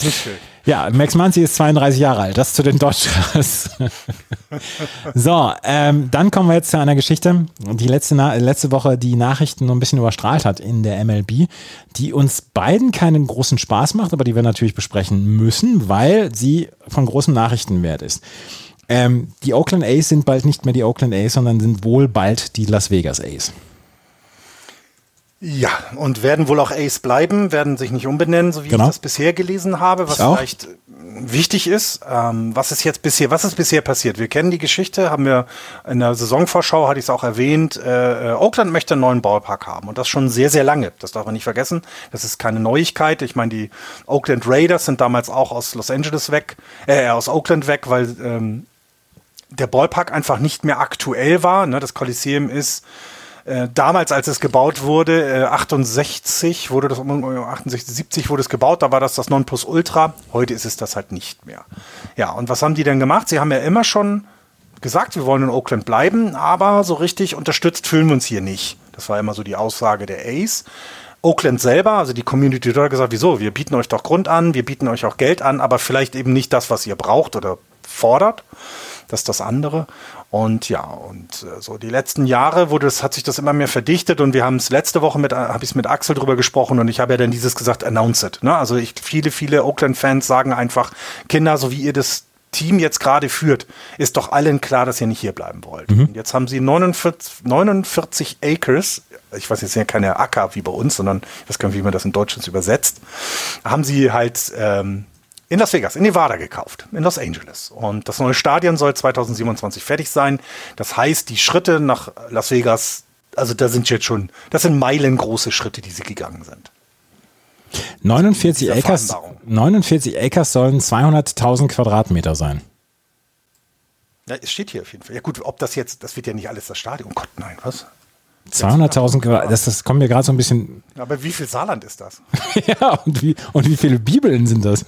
Speaker 2: Nicht schön. Ja, Max Muncy ist 32 Jahre alt. Das zu den Dodgers. so, ähm, dann kommen wir jetzt zu einer Geschichte, die letzte, letzte Woche die Nachrichten noch ein bisschen überstrahlt hat in der MLB, die uns beiden keinen großen Spaß macht, aber die wir natürlich besprechen müssen, weil sie von großem Nachrichtenwert ist. Ähm, die Oakland A's sind bald nicht mehr die Oakland A's, sondern sind wohl bald die Las Vegas A's.
Speaker 3: Ja, und werden wohl auch Ace bleiben, werden sich nicht umbenennen, so wie genau. ich das bisher gelesen habe, was vielleicht wichtig ist. Ähm, was ist jetzt bisher, was ist bisher passiert? Wir kennen die Geschichte, haben wir in der Saisonvorschau, hatte ich es auch erwähnt, äh, Oakland möchte einen neuen Ballpark haben und das schon sehr, sehr lange. Das darf man nicht vergessen. Das ist keine Neuigkeit. Ich meine, die Oakland Raiders sind damals auch aus Los Angeles weg, äh, aus Oakland weg, weil ähm, der Ballpark einfach nicht mehr aktuell war. Ne? Das Coliseum ist äh, damals, als es gebaut wurde, äh, 68 wurde das, 68, 70 wurde es gebaut, da war das das Nonplusultra. Heute ist es das halt nicht mehr. Ja, und was haben die denn gemacht? Sie haben ja immer schon gesagt, wir wollen in Oakland bleiben, aber so richtig unterstützt fühlen wir uns hier nicht. Das war immer so die Aussage der Ace. Oakland selber, also die Community hat gesagt, wieso? Wir bieten euch doch Grund an, wir bieten euch auch Geld an, aber vielleicht eben nicht das, was ihr braucht oder fordert. Das ist das andere. Und ja, und äh, so die letzten Jahre wurde das, hat sich das immer mehr verdichtet und wir haben es letzte Woche mit, habe ich es mit Axel drüber gesprochen und ich habe ja dann dieses gesagt, announce it. Ne? Also ich, viele, viele Oakland-Fans sagen einfach, Kinder, so wie ihr das Team jetzt gerade führt, ist doch allen klar, dass ihr nicht hier bleiben wollt. Mhm. Jetzt haben sie 49, 49 Acres, ich weiß jetzt ja keine Acker wie bei uns, sondern ich weiß gar nicht, wie man das in Deutschland übersetzt, haben sie halt ähm, in Las Vegas, in Nevada gekauft, in Los Angeles. Und das neue Stadion soll 2027 fertig sein. Das heißt, die Schritte nach Las Vegas, also da sind jetzt schon, das sind meilengroße Schritte, die sie gegangen sind.
Speaker 2: 49 Acres, 49 Acres sollen 200.000 Quadratmeter sein.
Speaker 3: Ja, es steht hier auf jeden Fall. Ja gut, ob das jetzt, das wird ja nicht alles das Stadion. Oh Gott, nein, was?
Speaker 2: 200.000 Quadratmeter, das, das kommt mir gerade so ein bisschen.
Speaker 3: Aber wie viel Saarland ist das?
Speaker 2: ja, und wie, und wie viele Bibeln sind das?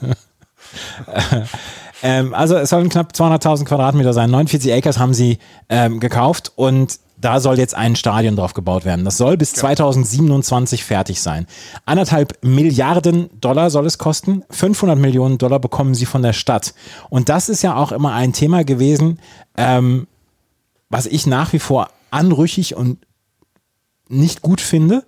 Speaker 2: ähm, also es sollen knapp 200.000 Quadratmeter sein. 49 Acres haben sie ähm, gekauft und da soll jetzt ein Stadion drauf gebaut werden. Das soll bis 2027 fertig sein. Anderthalb Milliarden Dollar soll es kosten. 500 Millionen Dollar bekommen sie von der Stadt. Und das ist ja auch immer ein Thema gewesen, ähm, was ich nach wie vor anrüchig und nicht gut finde,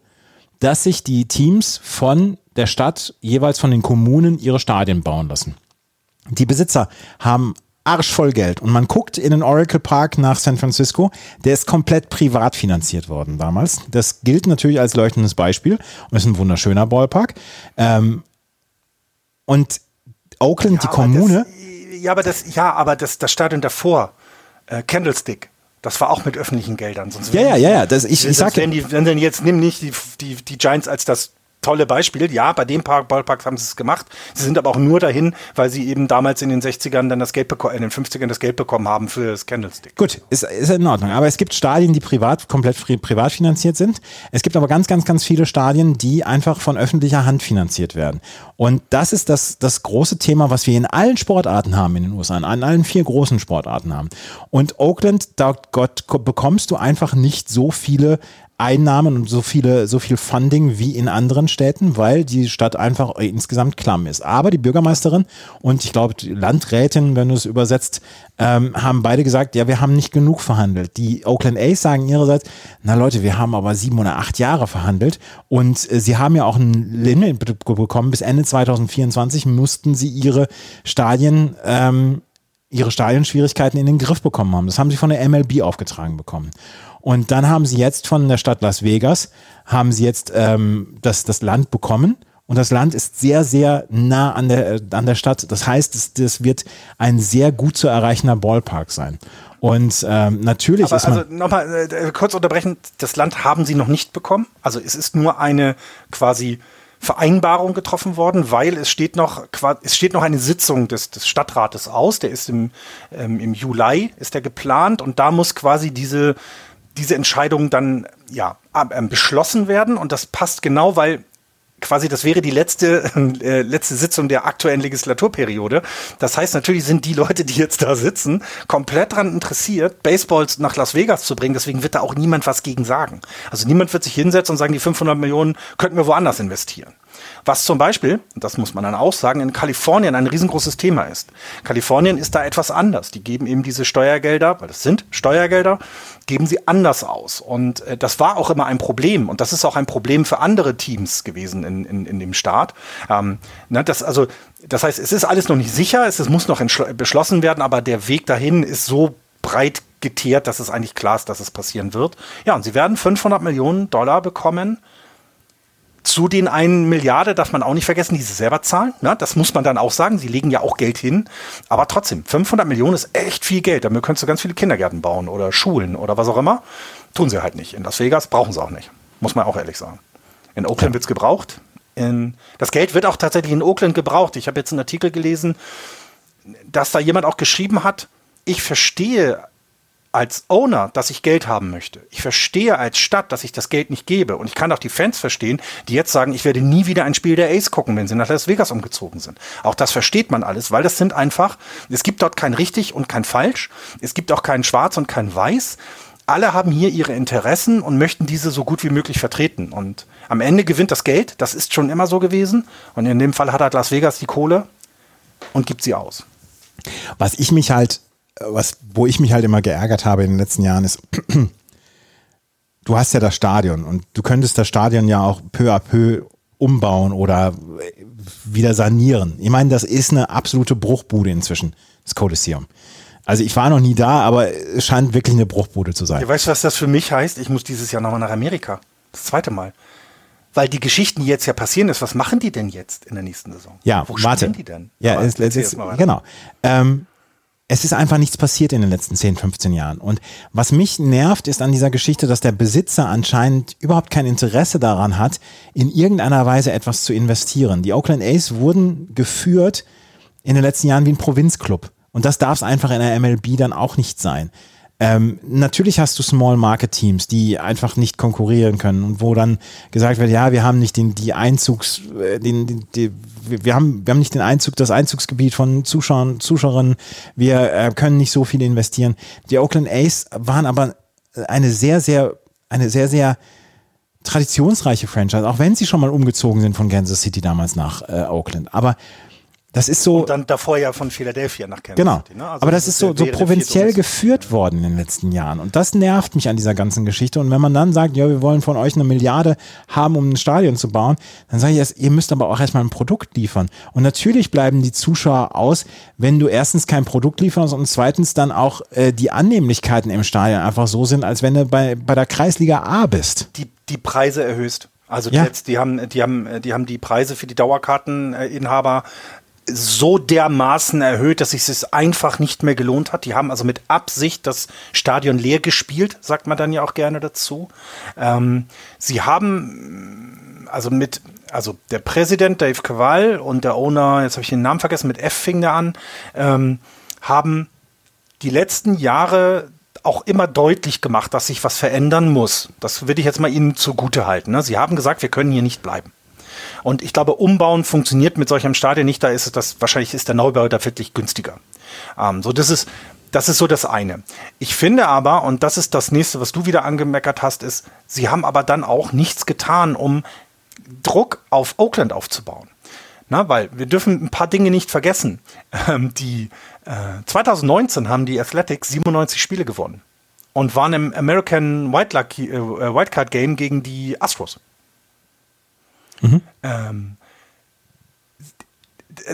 Speaker 2: dass sich die Teams von der Stadt, jeweils von den Kommunen, ihre Stadien bauen lassen. Die Besitzer haben arschvoll Geld und man guckt in den Oracle Park nach San Francisco, der ist komplett privat finanziert worden damals. Das gilt natürlich als leuchtendes Beispiel und ist ein wunderschöner Ballpark. Ähm, und Oakland, ja, die Kommune.
Speaker 3: Das, ja, aber das, ja, aber das, das Stadion davor, äh, Candlestick, das war auch mit öffentlichen Geldern.
Speaker 2: Sonst ja, ja, ja, ja. Das, ich, ich sag,
Speaker 3: wenn, die, wenn jetzt nimm nicht die, die, die Giants als das tolle Beispiel. Ja, bei dem Park, Ballpark haben sie es gemacht. Sie sind aber auch nur dahin, weil sie eben damals in den 60ern dann das Geld bekommen, in den 50ern das Geld bekommen haben für das Candlestick.
Speaker 2: Gut, ist, ist in Ordnung. Aber es gibt Stadien, die privat, komplett privat finanziert sind. Es gibt aber ganz, ganz, ganz viele Stadien, die einfach von öffentlicher Hand finanziert werden. Und das ist das, das große Thema, was wir in allen Sportarten haben in den USA, in allen vier großen Sportarten haben. Und Oakland, da Gott, bekommst du einfach nicht so viele Einnahmen und so viele, so viel Funding wie in anderen Städten, weil die Stadt einfach insgesamt klamm ist. Aber die Bürgermeisterin und ich glaube die Landrätin, wenn du es übersetzt, ähm, haben beide gesagt, ja, wir haben nicht genug verhandelt. Die Oakland A's sagen ihrerseits, na Leute, wir haben aber sieben oder acht Jahre verhandelt und äh, sie haben ja auch ein Limit bekommen. Bis Ende 2024 mussten sie ihre Stadien ähm, ihre Stadionschwierigkeiten in den Griff bekommen haben. Das haben sie von der MLB aufgetragen bekommen. Und dann haben sie jetzt von der Stadt Las Vegas, haben sie jetzt ähm, das, das Land bekommen. Und das Land ist sehr, sehr nah an der, an der Stadt. Das heißt, es, das wird ein sehr gut zu erreichender Ballpark sein. Und ähm, natürlich Aber ist man.
Speaker 3: Also nochmal äh, kurz unterbrechen, das Land haben sie noch nicht bekommen. Also es ist nur eine quasi Vereinbarung getroffen worden, weil es steht noch, es steht noch eine Sitzung des, des Stadtrates aus. Der ist im, ähm, im Juli, ist der geplant und da muss quasi diese diese Entscheidung dann ja ähm, beschlossen werden und das passt genau, weil quasi das wäre die letzte äh, letzte Sitzung der aktuellen Legislaturperiode. Das heißt natürlich sind die Leute, die jetzt da sitzen, komplett daran interessiert, Baseballs nach Las Vegas zu bringen. Deswegen wird da auch niemand was gegen sagen. Also niemand wird sich hinsetzen und sagen, die 500 Millionen könnten wir woanders investieren. Was zum Beispiel, das muss man dann auch sagen, in Kalifornien ein riesengroßes Thema ist. Kalifornien ist da etwas anders. Die geben eben diese Steuergelder, weil das sind Steuergelder, geben sie anders aus. Und äh, das war auch immer ein Problem. Und das ist auch ein Problem für andere Teams gewesen in, in, in dem Staat. Ähm, ne, das, also, das heißt, es ist alles noch nicht sicher, es, es muss noch beschlossen werden, aber der Weg dahin ist so breit geteert, dass es eigentlich klar ist, dass es passieren wird. Ja, und sie werden 500 Millionen Dollar bekommen zu den einen Milliarde darf man auch nicht vergessen, die sie selber zahlen. Ne? Das muss man dann auch sagen. Sie legen ja auch Geld hin. Aber trotzdem, 500 Millionen ist echt viel Geld. Damit könntest du ganz viele Kindergärten bauen oder Schulen oder was auch immer. Tun sie halt nicht. In Las Vegas brauchen sie auch nicht. Muss man auch ehrlich sagen. In Oakland ja. wird es gebraucht. In, das Geld wird auch tatsächlich in Oakland gebraucht. Ich habe jetzt einen Artikel gelesen, dass da jemand auch geschrieben hat, ich verstehe als Owner, dass ich Geld haben möchte. Ich verstehe als Stadt, dass ich das Geld nicht gebe. Und ich kann auch die Fans verstehen, die jetzt sagen, ich werde nie wieder ein Spiel der Ace gucken, wenn sie nach Las Vegas umgezogen sind. Auch das versteht man alles, weil das sind einfach, es gibt dort kein richtig und kein falsch. Es gibt auch kein schwarz und kein weiß. Alle haben hier ihre Interessen und möchten diese so gut wie möglich vertreten. Und am Ende gewinnt das Geld. Das ist schon immer so gewesen. Und in dem Fall hat halt Las Vegas die Kohle und gibt sie aus.
Speaker 2: Was ich mich halt was, wo ich mich halt immer geärgert habe in den letzten Jahren ist, du hast ja das Stadion und du könntest das Stadion ja auch peu à peu umbauen oder wieder sanieren. Ich meine, das ist eine absolute Bruchbude inzwischen, das Coliseum. Also ich war noch nie da, aber es scheint wirklich eine Bruchbude zu sein.
Speaker 3: Ja, weißt du, was das für mich heißt? Ich muss dieses Jahr nochmal nach Amerika. Das zweite Mal. Weil die Geschichten, die jetzt ja passieren ist, was machen die denn jetzt in der nächsten Saison?
Speaker 2: Ja,
Speaker 3: Wo
Speaker 2: warte.
Speaker 3: die denn?
Speaker 2: Ja,
Speaker 3: Aber mal weiter.
Speaker 2: genau. Ähm, es ist einfach nichts passiert in den letzten 10, 15 Jahren. Und was mich nervt, ist an dieser Geschichte, dass der Besitzer anscheinend überhaupt kein Interesse daran hat, in irgendeiner Weise etwas zu investieren. Die Oakland A's wurden geführt in den letzten Jahren wie ein Provinzclub. Und das darf es einfach in der MLB dann auch nicht sein. Ähm, natürlich hast du Small Market Teams, die einfach nicht konkurrieren können und wo dann gesagt wird, ja, wir haben nicht den, die Einzugs, äh, den, den, wir wir haben, wir haben nicht den Einzug, das Einzugsgebiet von Zuschauern, Zuschauerinnen, wir äh, können nicht so viel investieren. Die Oakland A's waren aber eine sehr, sehr, eine sehr, sehr traditionsreiche Franchise, auch wenn sie schon mal umgezogen sind von Kansas City damals nach äh, Oakland. Aber das ist so.
Speaker 3: Und dann davor ja von Philadelphia nach Kansas
Speaker 2: Genau.
Speaker 3: City. Ne? Also
Speaker 2: Aber das ist so, so provinziell geführt worden in den letzten Jahren. Und das nervt mich an dieser ganzen Geschichte. Und wenn man dann sagt, ja, wir wollen von euch eine Milliarde haben, um ein Stadion zu bauen, dann sage ich erst, ihr müsst aber auch erstmal ein Produkt liefern. Und natürlich bleiben die Zuschauer aus, wenn du erstens kein Produkt lieferst und zweitens dann auch äh, die Annehmlichkeiten im Stadion einfach so sind, als wenn du bei, bei der Kreisliga A bist.
Speaker 3: die, die Preise erhöht. Also
Speaker 2: Ja.
Speaker 3: jetzt, die haben, die haben, die haben die Preise für die Dauerkarteninhaber so dermaßen erhöht, dass es sich einfach nicht mehr gelohnt hat. Die haben also mit Absicht das Stadion leer gespielt, sagt man dann ja auch gerne dazu. Ähm, sie haben also mit, also der Präsident Dave Cavall und der Owner, jetzt habe ich den Namen vergessen, mit F fing der an, ähm, haben die letzten Jahre auch immer deutlich gemacht, dass sich was verändern muss. Das will ich jetzt mal Ihnen zugute halten. Ne? Sie haben gesagt, wir können hier nicht bleiben. Und ich glaube, Umbauen funktioniert mit solchem Stadion nicht. Da ist das, wahrscheinlich ist der Neubau da wirklich günstiger. Ähm, so, das ist, das ist so das eine. Ich finde aber, und das ist das nächste, was du wieder angemeckert hast, ist, sie haben aber dann auch nichts getan, um Druck auf Oakland aufzubauen. Na, weil wir dürfen ein paar Dinge nicht vergessen. Ähm, die, äh, 2019 haben die Athletics 97 Spiele gewonnen und waren im American Wildcard, äh, Wildcard Game gegen die Astros. Ähm,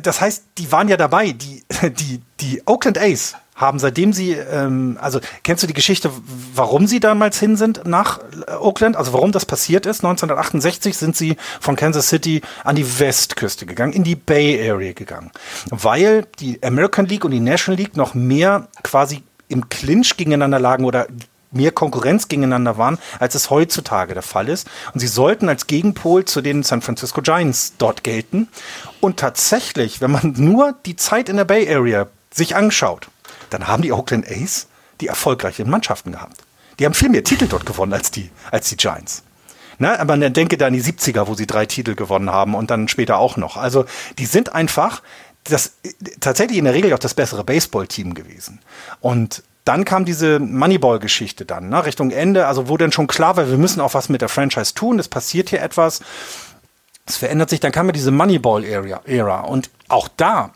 Speaker 3: das heißt, die waren ja dabei. Die, die, die Oakland A's haben seitdem sie, ähm, also kennst du die Geschichte, warum sie damals hin sind nach äh, Oakland? Also warum das passiert ist? 1968 sind sie von Kansas City an die Westküste gegangen, in die Bay Area gegangen, weil die American League und die National League noch mehr quasi im Clinch gegeneinander lagen oder mehr Konkurrenz gegeneinander waren, als es heutzutage der Fall ist. Und sie sollten als Gegenpol zu den San Francisco Giants dort gelten. Und tatsächlich, wenn man nur die Zeit in der Bay Area sich anschaut, dann haben die Oakland A's die erfolgreichen Mannschaften gehabt. Die haben viel mehr Titel dort gewonnen als die, als die Giants. Ne, aber dann denke da an die 70er, wo sie drei Titel gewonnen haben und dann später auch noch. Also die sind einfach das, tatsächlich in der Regel auch das bessere Baseballteam gewesen. Und dann kam diese Moneyball-Geschichte dann, ne, Richtung Ende, also wo dann schon klar war, wir müssen auch was mit der Franchise tun, es passiert hier etwas, es verändert sich, dann kam ja diese Moneyball-Ära und auch da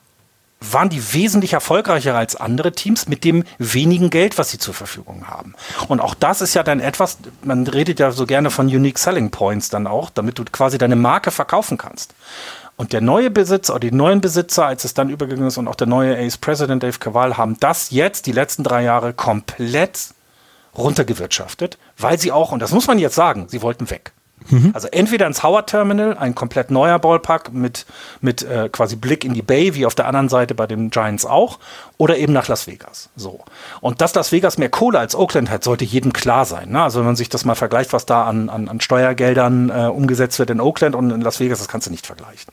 Speaker 3: waren die wesentlich erfolgreicher als andere Teams mit dem wenigen Geld, was sie zur Verfügung haben. Und auch das ist ja dann etwas, man redet ja so gerne von Unique Selling Points dann auch, damit du quasi deine Marke verkaufen kannst. Und der neue Besitzer oder die neuen Besitzer, als es dann übergegangen ist und auch der neue Ace President Dave Cavall haben das jetzt die letzten drei Jahre komplett runtergewirtschaftet, weil sie auch, und das muss man jetzt sagen, sie wollten weg. Also entweder ins Howard Terminal, ein komplett neuer Ballpark mit, mit äh, quasi Blick in die Bay, wie auf der anderen Seite bei den Giants auch, oder eben nach Las Vegas. So. Und dass Las Vegas mehr Kohle als Oakland hat, sollte jedem klar sein. Ne? Also wenn man sich das mal vergleicht, was da an, an, an Steuergeldern äh, umgesetzt wird in Oakland und in Las Vegas, das kannst du nicht vergleichen.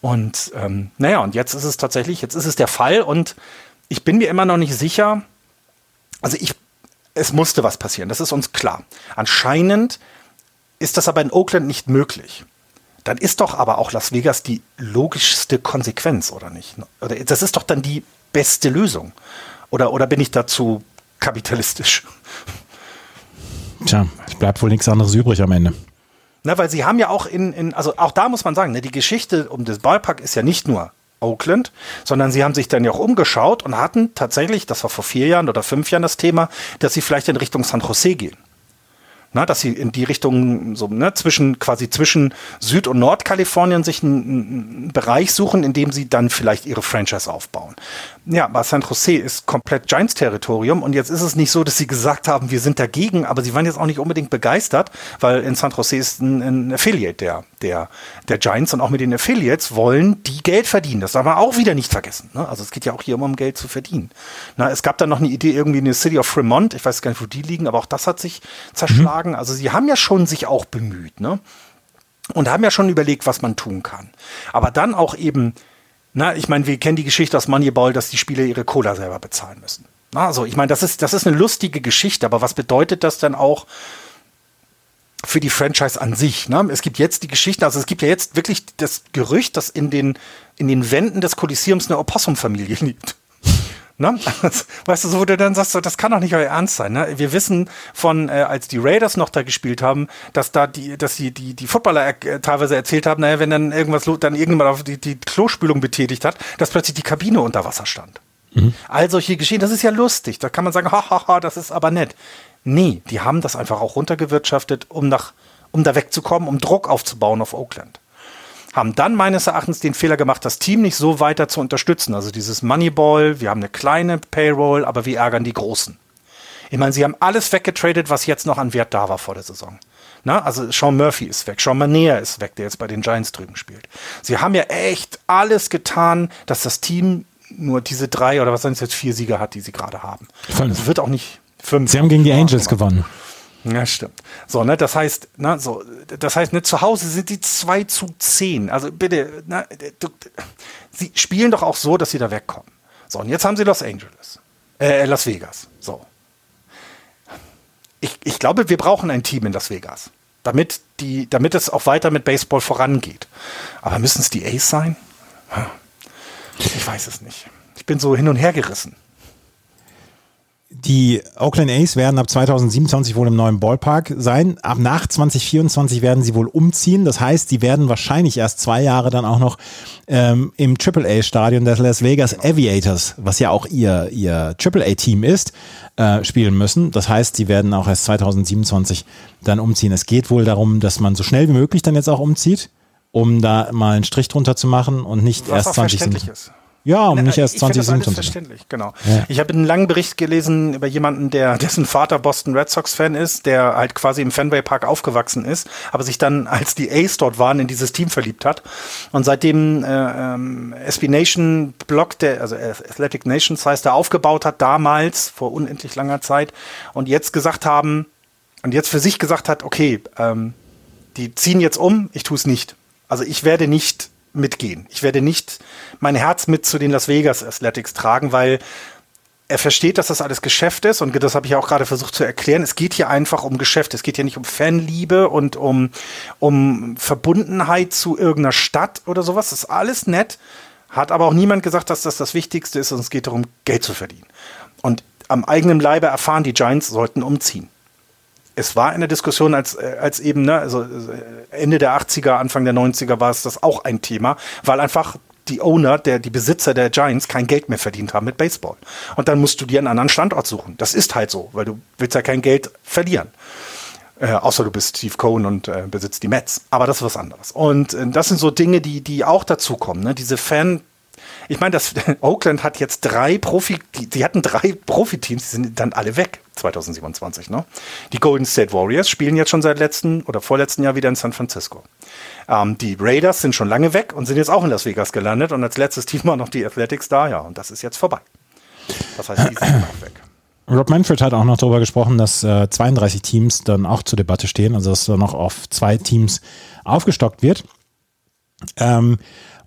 Speaker 3: Und ähm, naja, und jetzt ist es tatsächlich, jetzt ist es der Fall und ich bin mir immer noch nicht sicher, also ich, es musste was passieren, das ist uns klar. Anscheinend ist das aber in Oakland nicht möglich. Dann ist doch aber auch Las Vegas die logischste Konsequenz, oder nicht? Das ist doch dann die beste Lösung. Oder, oder bin ich dazu kapitalistisch?
Speaker 2: Tja, es bleibt wohl nichts anderes übrig am Ende.
Speaker 3: Na, weil sie haben ja auch in, in also auch da muss man sagen, ne, die Geschichte um das Ballpark ist ja nicht nur Oakland, sondern sie haben sich dann ja auch umgeschaut und hatten tatsächlich, das war vor vier Jahren oder fünf Jahren das Thema, dass sie vielleicht in Richtung San Jose gehen na, dass sie in die Richtung so ne, zwischen quasi zwischen Süd- und Nordkalifornien sich einen, einen, Bereich suchen, in dem sie dann vielleicht ihre Franchise aufbauen. Ja, aber San Jose ist komplett Giants-Territorium und jetzt ist es nicht so, dass sie gesagt haben, wir sind dagegen, aber sie waren jetzt auch nicht unbedingt begeistert, weil in San Jose ist ein, ein Affiliate der, der, der Giants und auch mit den Affiliates wollen die Geld verdienen. Das darf man auch wieder nicht vergessen. Ne? Also es geht ja auch hier immer um Geld zu verdienen. Na, es gab dann noch eine Idee irgendwie in der City of Fremont, ich weiß gar nicht, wo die liegen, aber auch das hat sich zerschlagen. Mhm. Also sie haben ja schon sich auch bemüht, ne? Und haben ja schon überlegt, was man tun kann. Aber dann auch eben na, ich meine, wir kennen die Geschichte aus Moneyball, dass die Spieler ihre Cola selber bezahlen müssen. Na, also, ich meine, das ist, das ist eine lustige Geschichte, aber was bedeutet das denn auch für die Franchise an sich? Ne? Es gibt jetzt die Geschichte, also es gibt ja jetzt wirklich das Gerücht, dass in den, in den Wänden des Kolosseums eine Opossum-Familie liegt. Ne? Weißt du, so wo du dann sagst, das kann doch nicht euer Ernst sein. Ne? Wir wissen von, äh, als die Raiders noch da gespielt haben, dass da die, dass die, die, die Footballer äh, teilweise erzählt haben, naja, wenn dann irgendwas dann irgendjemand auf die, die Klospülung betätigt hat, dass plötzlich die Kabine unter Wasser stand. Mhm. All solche Geschehen, das ist ja lustig. Da kann man sagen, hahaha, ha, ha, das ist aber nett. Nee, die haben das einfach auch runtergewirtschaftet, um nach, um da wegzukommen, um Druck aufzubauen auf Oakland haben dann meines Erachtens den Fehler gemacht, das Team nicht so weiter zu unterstützen. Also dieses Moneyball, wir haben eine kleine Payroll, aber wir ärgern die Großen. Ich meine, sie haben alles weggetradet, was jetzt noch an Wert da war vor der Saison. Na, also Sean Murphy ist weg, Sean Manea ist weg, der jetzt bei den Giants drüben spielt. Sie haben ja echt alles getan, dass das Team nur diese drei oder was sind es jetzt vier Sieger hat, die sie gerade haben. Es wird auch nicht fünf.
Speaker 2: Sie haben gegen die Angels gewonnen.
Speaker 3: Ja, stimmt. So, ne, das heißt, ne, so, das heißt, ne, zu Hause sind die 2 zu 10. Also bitte, ne, du, sie spielen doch auch so, dass sie da wegkommen. So, und jetzt haben sie Los Angeles. Äh, Las Vegas. So. Ich, ich glaube, wir brauchen ein Team in Las Vegas. Damit, die, damit es auch weiter mit Baseball vorangeht. Aber müssen es die Ace sein? Ich weiß es nicht. Ich bin so hin und her gerissen.
Speaker 2: Die Oakland A's werden ab 2027 wohl im neuen Ballpark sein. Ab nach 2024 werden sie wohl umziehen. Das heißt, sie werden wahrscheinlich erst zwei Jahre dann auch noch ähm, im AAA-Stadion des Las Vegas Aviators, was ja auch ihr, ihr AAA-Team ist, äh, spielen müssen. Das heißt, sie werden auch erst 2027 dann umziehen. Es geht wohl darum, dass man so schnell wie möglich dann jetzt auch umzieht, um da mal einen Strich drunter zu machen und nicht was erst 2027. Ist. Ja, um nicht erst 2027.
Speaker 3: verständlich, genau. Ja. Ich habe einen langen Bericht gelesen über jemanden, der dessen Vater Boston Red Sox Fan ist, der halt quasi im Fenway Park aufgewachsen ist, aber sich dann, als die A's dort waren, in dieses Team verliebt hat und seitdem äh, ähm, SB Nation Block, der also Athletic Nations heißt, er aufgebaut hat damals vor unendlich langer Zeit und jetzt gesagt haben und jetzt für sich gesagt hat, okay, ähm, die ziehen jetzt um, ich tue es nicht. Also ich werde nicht mitgehen. Ich werde nicht mein Herz mit zu den Las Vegas Athletics tragen, weil er versteht, dass das alles Geschäft ist und das habe ich auch gerade versucht zu erklären. Es geht hier einfach um Geschäft. Es geht hier nicht um Fanliebe und um, um Verbundenheit zu irgendeiner Stadt oder sowas. Das ist alles nett. Hat aber auch niemand gesagt, dass das das Wichtigste ist und es geht darum, Geld zu verdienen. Und am eigenen Leibe erfahren, die Giants sollten umziehen es war in der Diskussion, als, äh, als eben, ne, also äh, Ende der 80er, Anfang der 90er war es das auch ein Thema, weil einfach die Owner, der, die Besitzer der Giants kein Geld mehr verdient haben mit Baseball. Und dann musst du dir einen anderen Standort suchen. Das ist halt so, weil du willst ja kein Geld verlieren. Äh, außer du bist Steve Cohen und äh, besitzt die Mets. Aber das ist was anderes. Und äh, das sind so Dinge, die, die auch dazukommen. Ne? Diese Fan, ich meine, das Oakland hat jetzt drei Profi, die, die hatten drei Profiteams, die sind dann alle weg 2027. Ne? Die Golden State Warriors spielen jetzt schon seit letzten oder vorletzten Jahr wieder in San Francisco. Ähm, die Raiders sind schon lange weg und sind jetzt auch in Las Vegas gelandet und als letztes Team war noch die Athletics da, ja, und das ist jetzt vorbei. Das heißt, die sind auch weg.
Speaker 2: Rob Manfred hat auch noch darüber gesprochen, dass äh, 32 Teams dann auch zur Debatte stehen, also dass da noch auf zwei Teams aufgestockt wird. Ähm,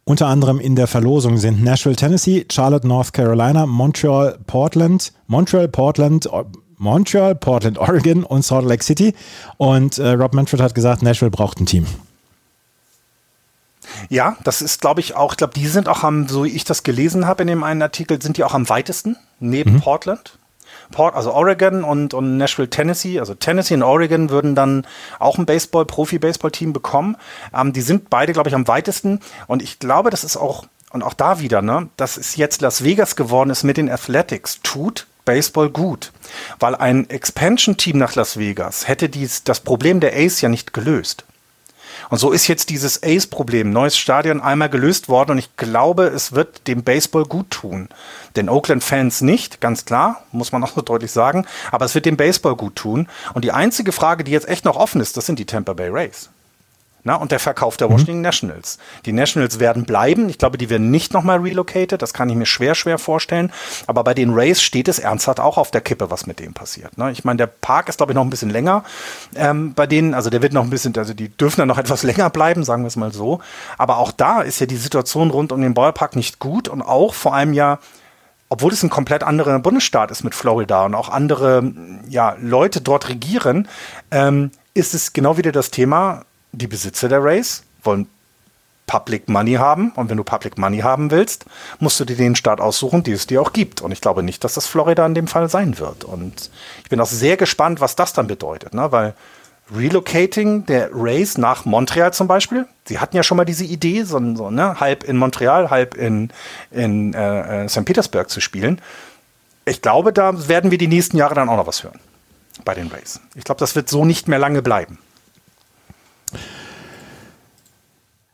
Speaker 2: unter anderem in der Verlosung sind Nashville, Tennessee, Charlotte, North Carolina, Montreal, Portland, Montreal, Portland, Montreal, Portland, Oregon und Salt Lake City. Und äh, Rob Manfred hat gesagt, Nashville braucht ein Team.
Speaker 3: Ja, das ist, glaube ich, auch, ich glaube, die sind auch am, so wie ich das gelesen habe in dem einen Artikel, sind die auch am weitesten neben mhm. Portland. Port, also Oregon und, und Nashville, Tennessee. Also Tennessee und Oregon würden dann auch ein Baseball, Profi-Baseball-Team bekommen. Ähm, die sind beide, glaube ich, am weitesten. Und ich glaube, das ist auch und auch da wieder, ne, dass es jetzt Las Vegas geworden ist mit den Athletics, tut Baseball gut. Weil ein Expansion-Team nach Las Vegas hätte dies, das Problem der Ace ja nicht gelöst. Und so ist jetzt dieses Ace-Problem, neues Stadion, einmal gelöst worden und ich glaube, es wird dem Baseball gut tun. Den Oakland-Fans nicht, ganz klar, muss man auch so deutlich sagen, aber es wird dem Baseball gut tun. Und die einzige Frage, die jetzt echt noch offen ist, das sind die Tampa Bay Rays. Na, und der Verkauf der mhm. Washington mhm. Nationals. Die Nationals werden bleiben. Ich glaube, die werden nicht nochmal relocated. Das kann ich mir schwer, schwer vorstellen. Aber bei den Rays steht es ernsthaft auch auf der Kippe, was mit dem passiert. Ne? Ich meine, der Park ist, glaube ich, noch ein bisschen länger ähm, bei denen. Also der wird noch ein bisschen, also die dürfen dann noch etwas länger bleiben, sagen wir es mal so. Aber auch da ist ja die Situation rund um den Ballpark nicht gut und auch vor allem ja obwohl es ein komplett anderer Bundesstaat ist mit Florida und auch andere ja, Leute dort regieren, ähm, ist es genau wieder das Thema, die Besitzer der Race wollen Public Money haben. Und wenn du Public Money haben willst, musst du dir den Staat aussuchen, die es dir auch gibt. Und ich glaube nicht, dass das Florida in dem Fall sein wird. Und ich bin auch sehr gespannt, was das dann bedeutet, ne? weil Relocating der Race nach Montreal zum Beispiel, sie hatten ja schon mal diese Idee, so, so ne? halb in Montreal, halb in, in äh, äh St. Petersburg zu spielen. Ich glaube, da werden wir die nächsten Jahre dann auch noch was hören bei den Rays. Ich glaube, das wird so nicht mehr lange bleiben.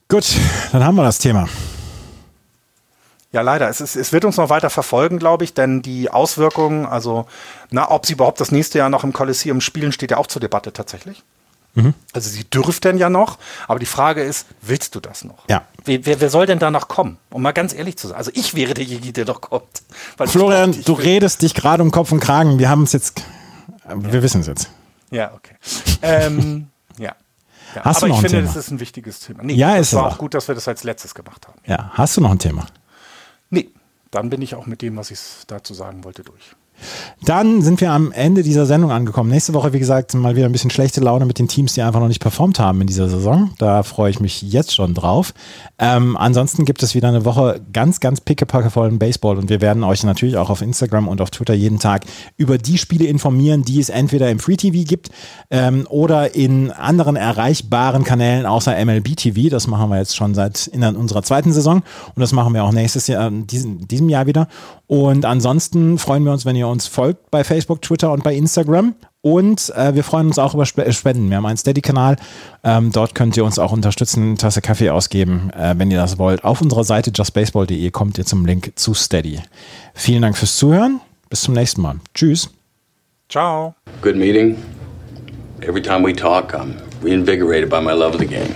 Speaker 2: Gut, dann haben wir das Thema.
Speaker 3: Ja, leider. Es, ist, es wird uns noch weiter verfolgen, glaube ich, denn die Auswirkungen, also, na, ob sie überhaupt das nächste Jahr noch im Kolosseum spielen, steht ja auch zur Debatte tatsächlich. Mhm. Also sie dürften ja noch, aber die Frage ist, willst du das noch?
Speaker 2: Ja.
Speaker 3: Wer, wer, wer soll denn da noch kommen? Um mal ganz ehrlich zu sein. Also ich wäre derjenige, der doch kommt.
Speaker 2: Florian, ich du will. redest dich gerade um Kopf und Kragen. Wir haben es jetzt, wir ja. wissen es jetzt.
Speaker 3: Ja, okay. ähm, ja. Ja,
Speaker 2: Hast
Speaker 3: aber
Speaker 2: du noch
Speaker 3: ich
Speaker 2: ein
Speaker 3: finde,
Speaker 2: Thema?
Speaker 3: das ist ein wichtiges Thema.
Speaker 2: Nee, ja,
Speaker 3: es war
Speaker 2: auch.
Speaker 3: auch gut, dass wir das als letztes gemacht haben.
Speaker 2: Ja, hast du noch ein Thema?
Speaker 3: Nee, dann bin ich auch mit dem, was ich dazu sagen wollte, durch.
Speaker 2: Dann sind wir am Ende dieser Sendung angekommen. Nächste Woche, wie gesagt, mal wieder ein bisschen schlechte Laune mit den Teams, die einfach noch nicht performt haben in dieser Saison. Da freue ich mich jetzt schon drauf. Ähm, ansonsten gibt es wieder eine Woche ganz, ganz pickepackevollen Baseball und wir werden euch natürlich auch auf Instagram und auf Twitter jeden Tag über die Spiele informieren, die es entweder im Free TV gibt ähm, oder in anderen erreichbaren Kanälen außer MLB TV. Das machen wir jetzt schon seit in unserer zweiten Saison und das machen wir auch nächstes Jahr, diesen, diesem Jahr wieder. Und ansonsten freuen wir uns, wenn ihr uns folgt bei Facebook, Twitter und bei Instagram. Und äh, wir freuen uns auch über äh, Spenden. Wir haben einen Steady-Kanal. Ähm, dort könnt ihr uns auch unterstützen, eine Tasse Kaffee ausgeben, äh, wenn ihr das wollt. Auf unserer Seite justbaseball.de kommt ihr zum Link zu Steady. Vielen Dank fürs Zuhören. Bis zum nächsten Mal. Tschüss.
Speaker 3: Ciao.
Speaker 4: Good meeting. Every time we talk, I'm reinvigorated by my love of the game.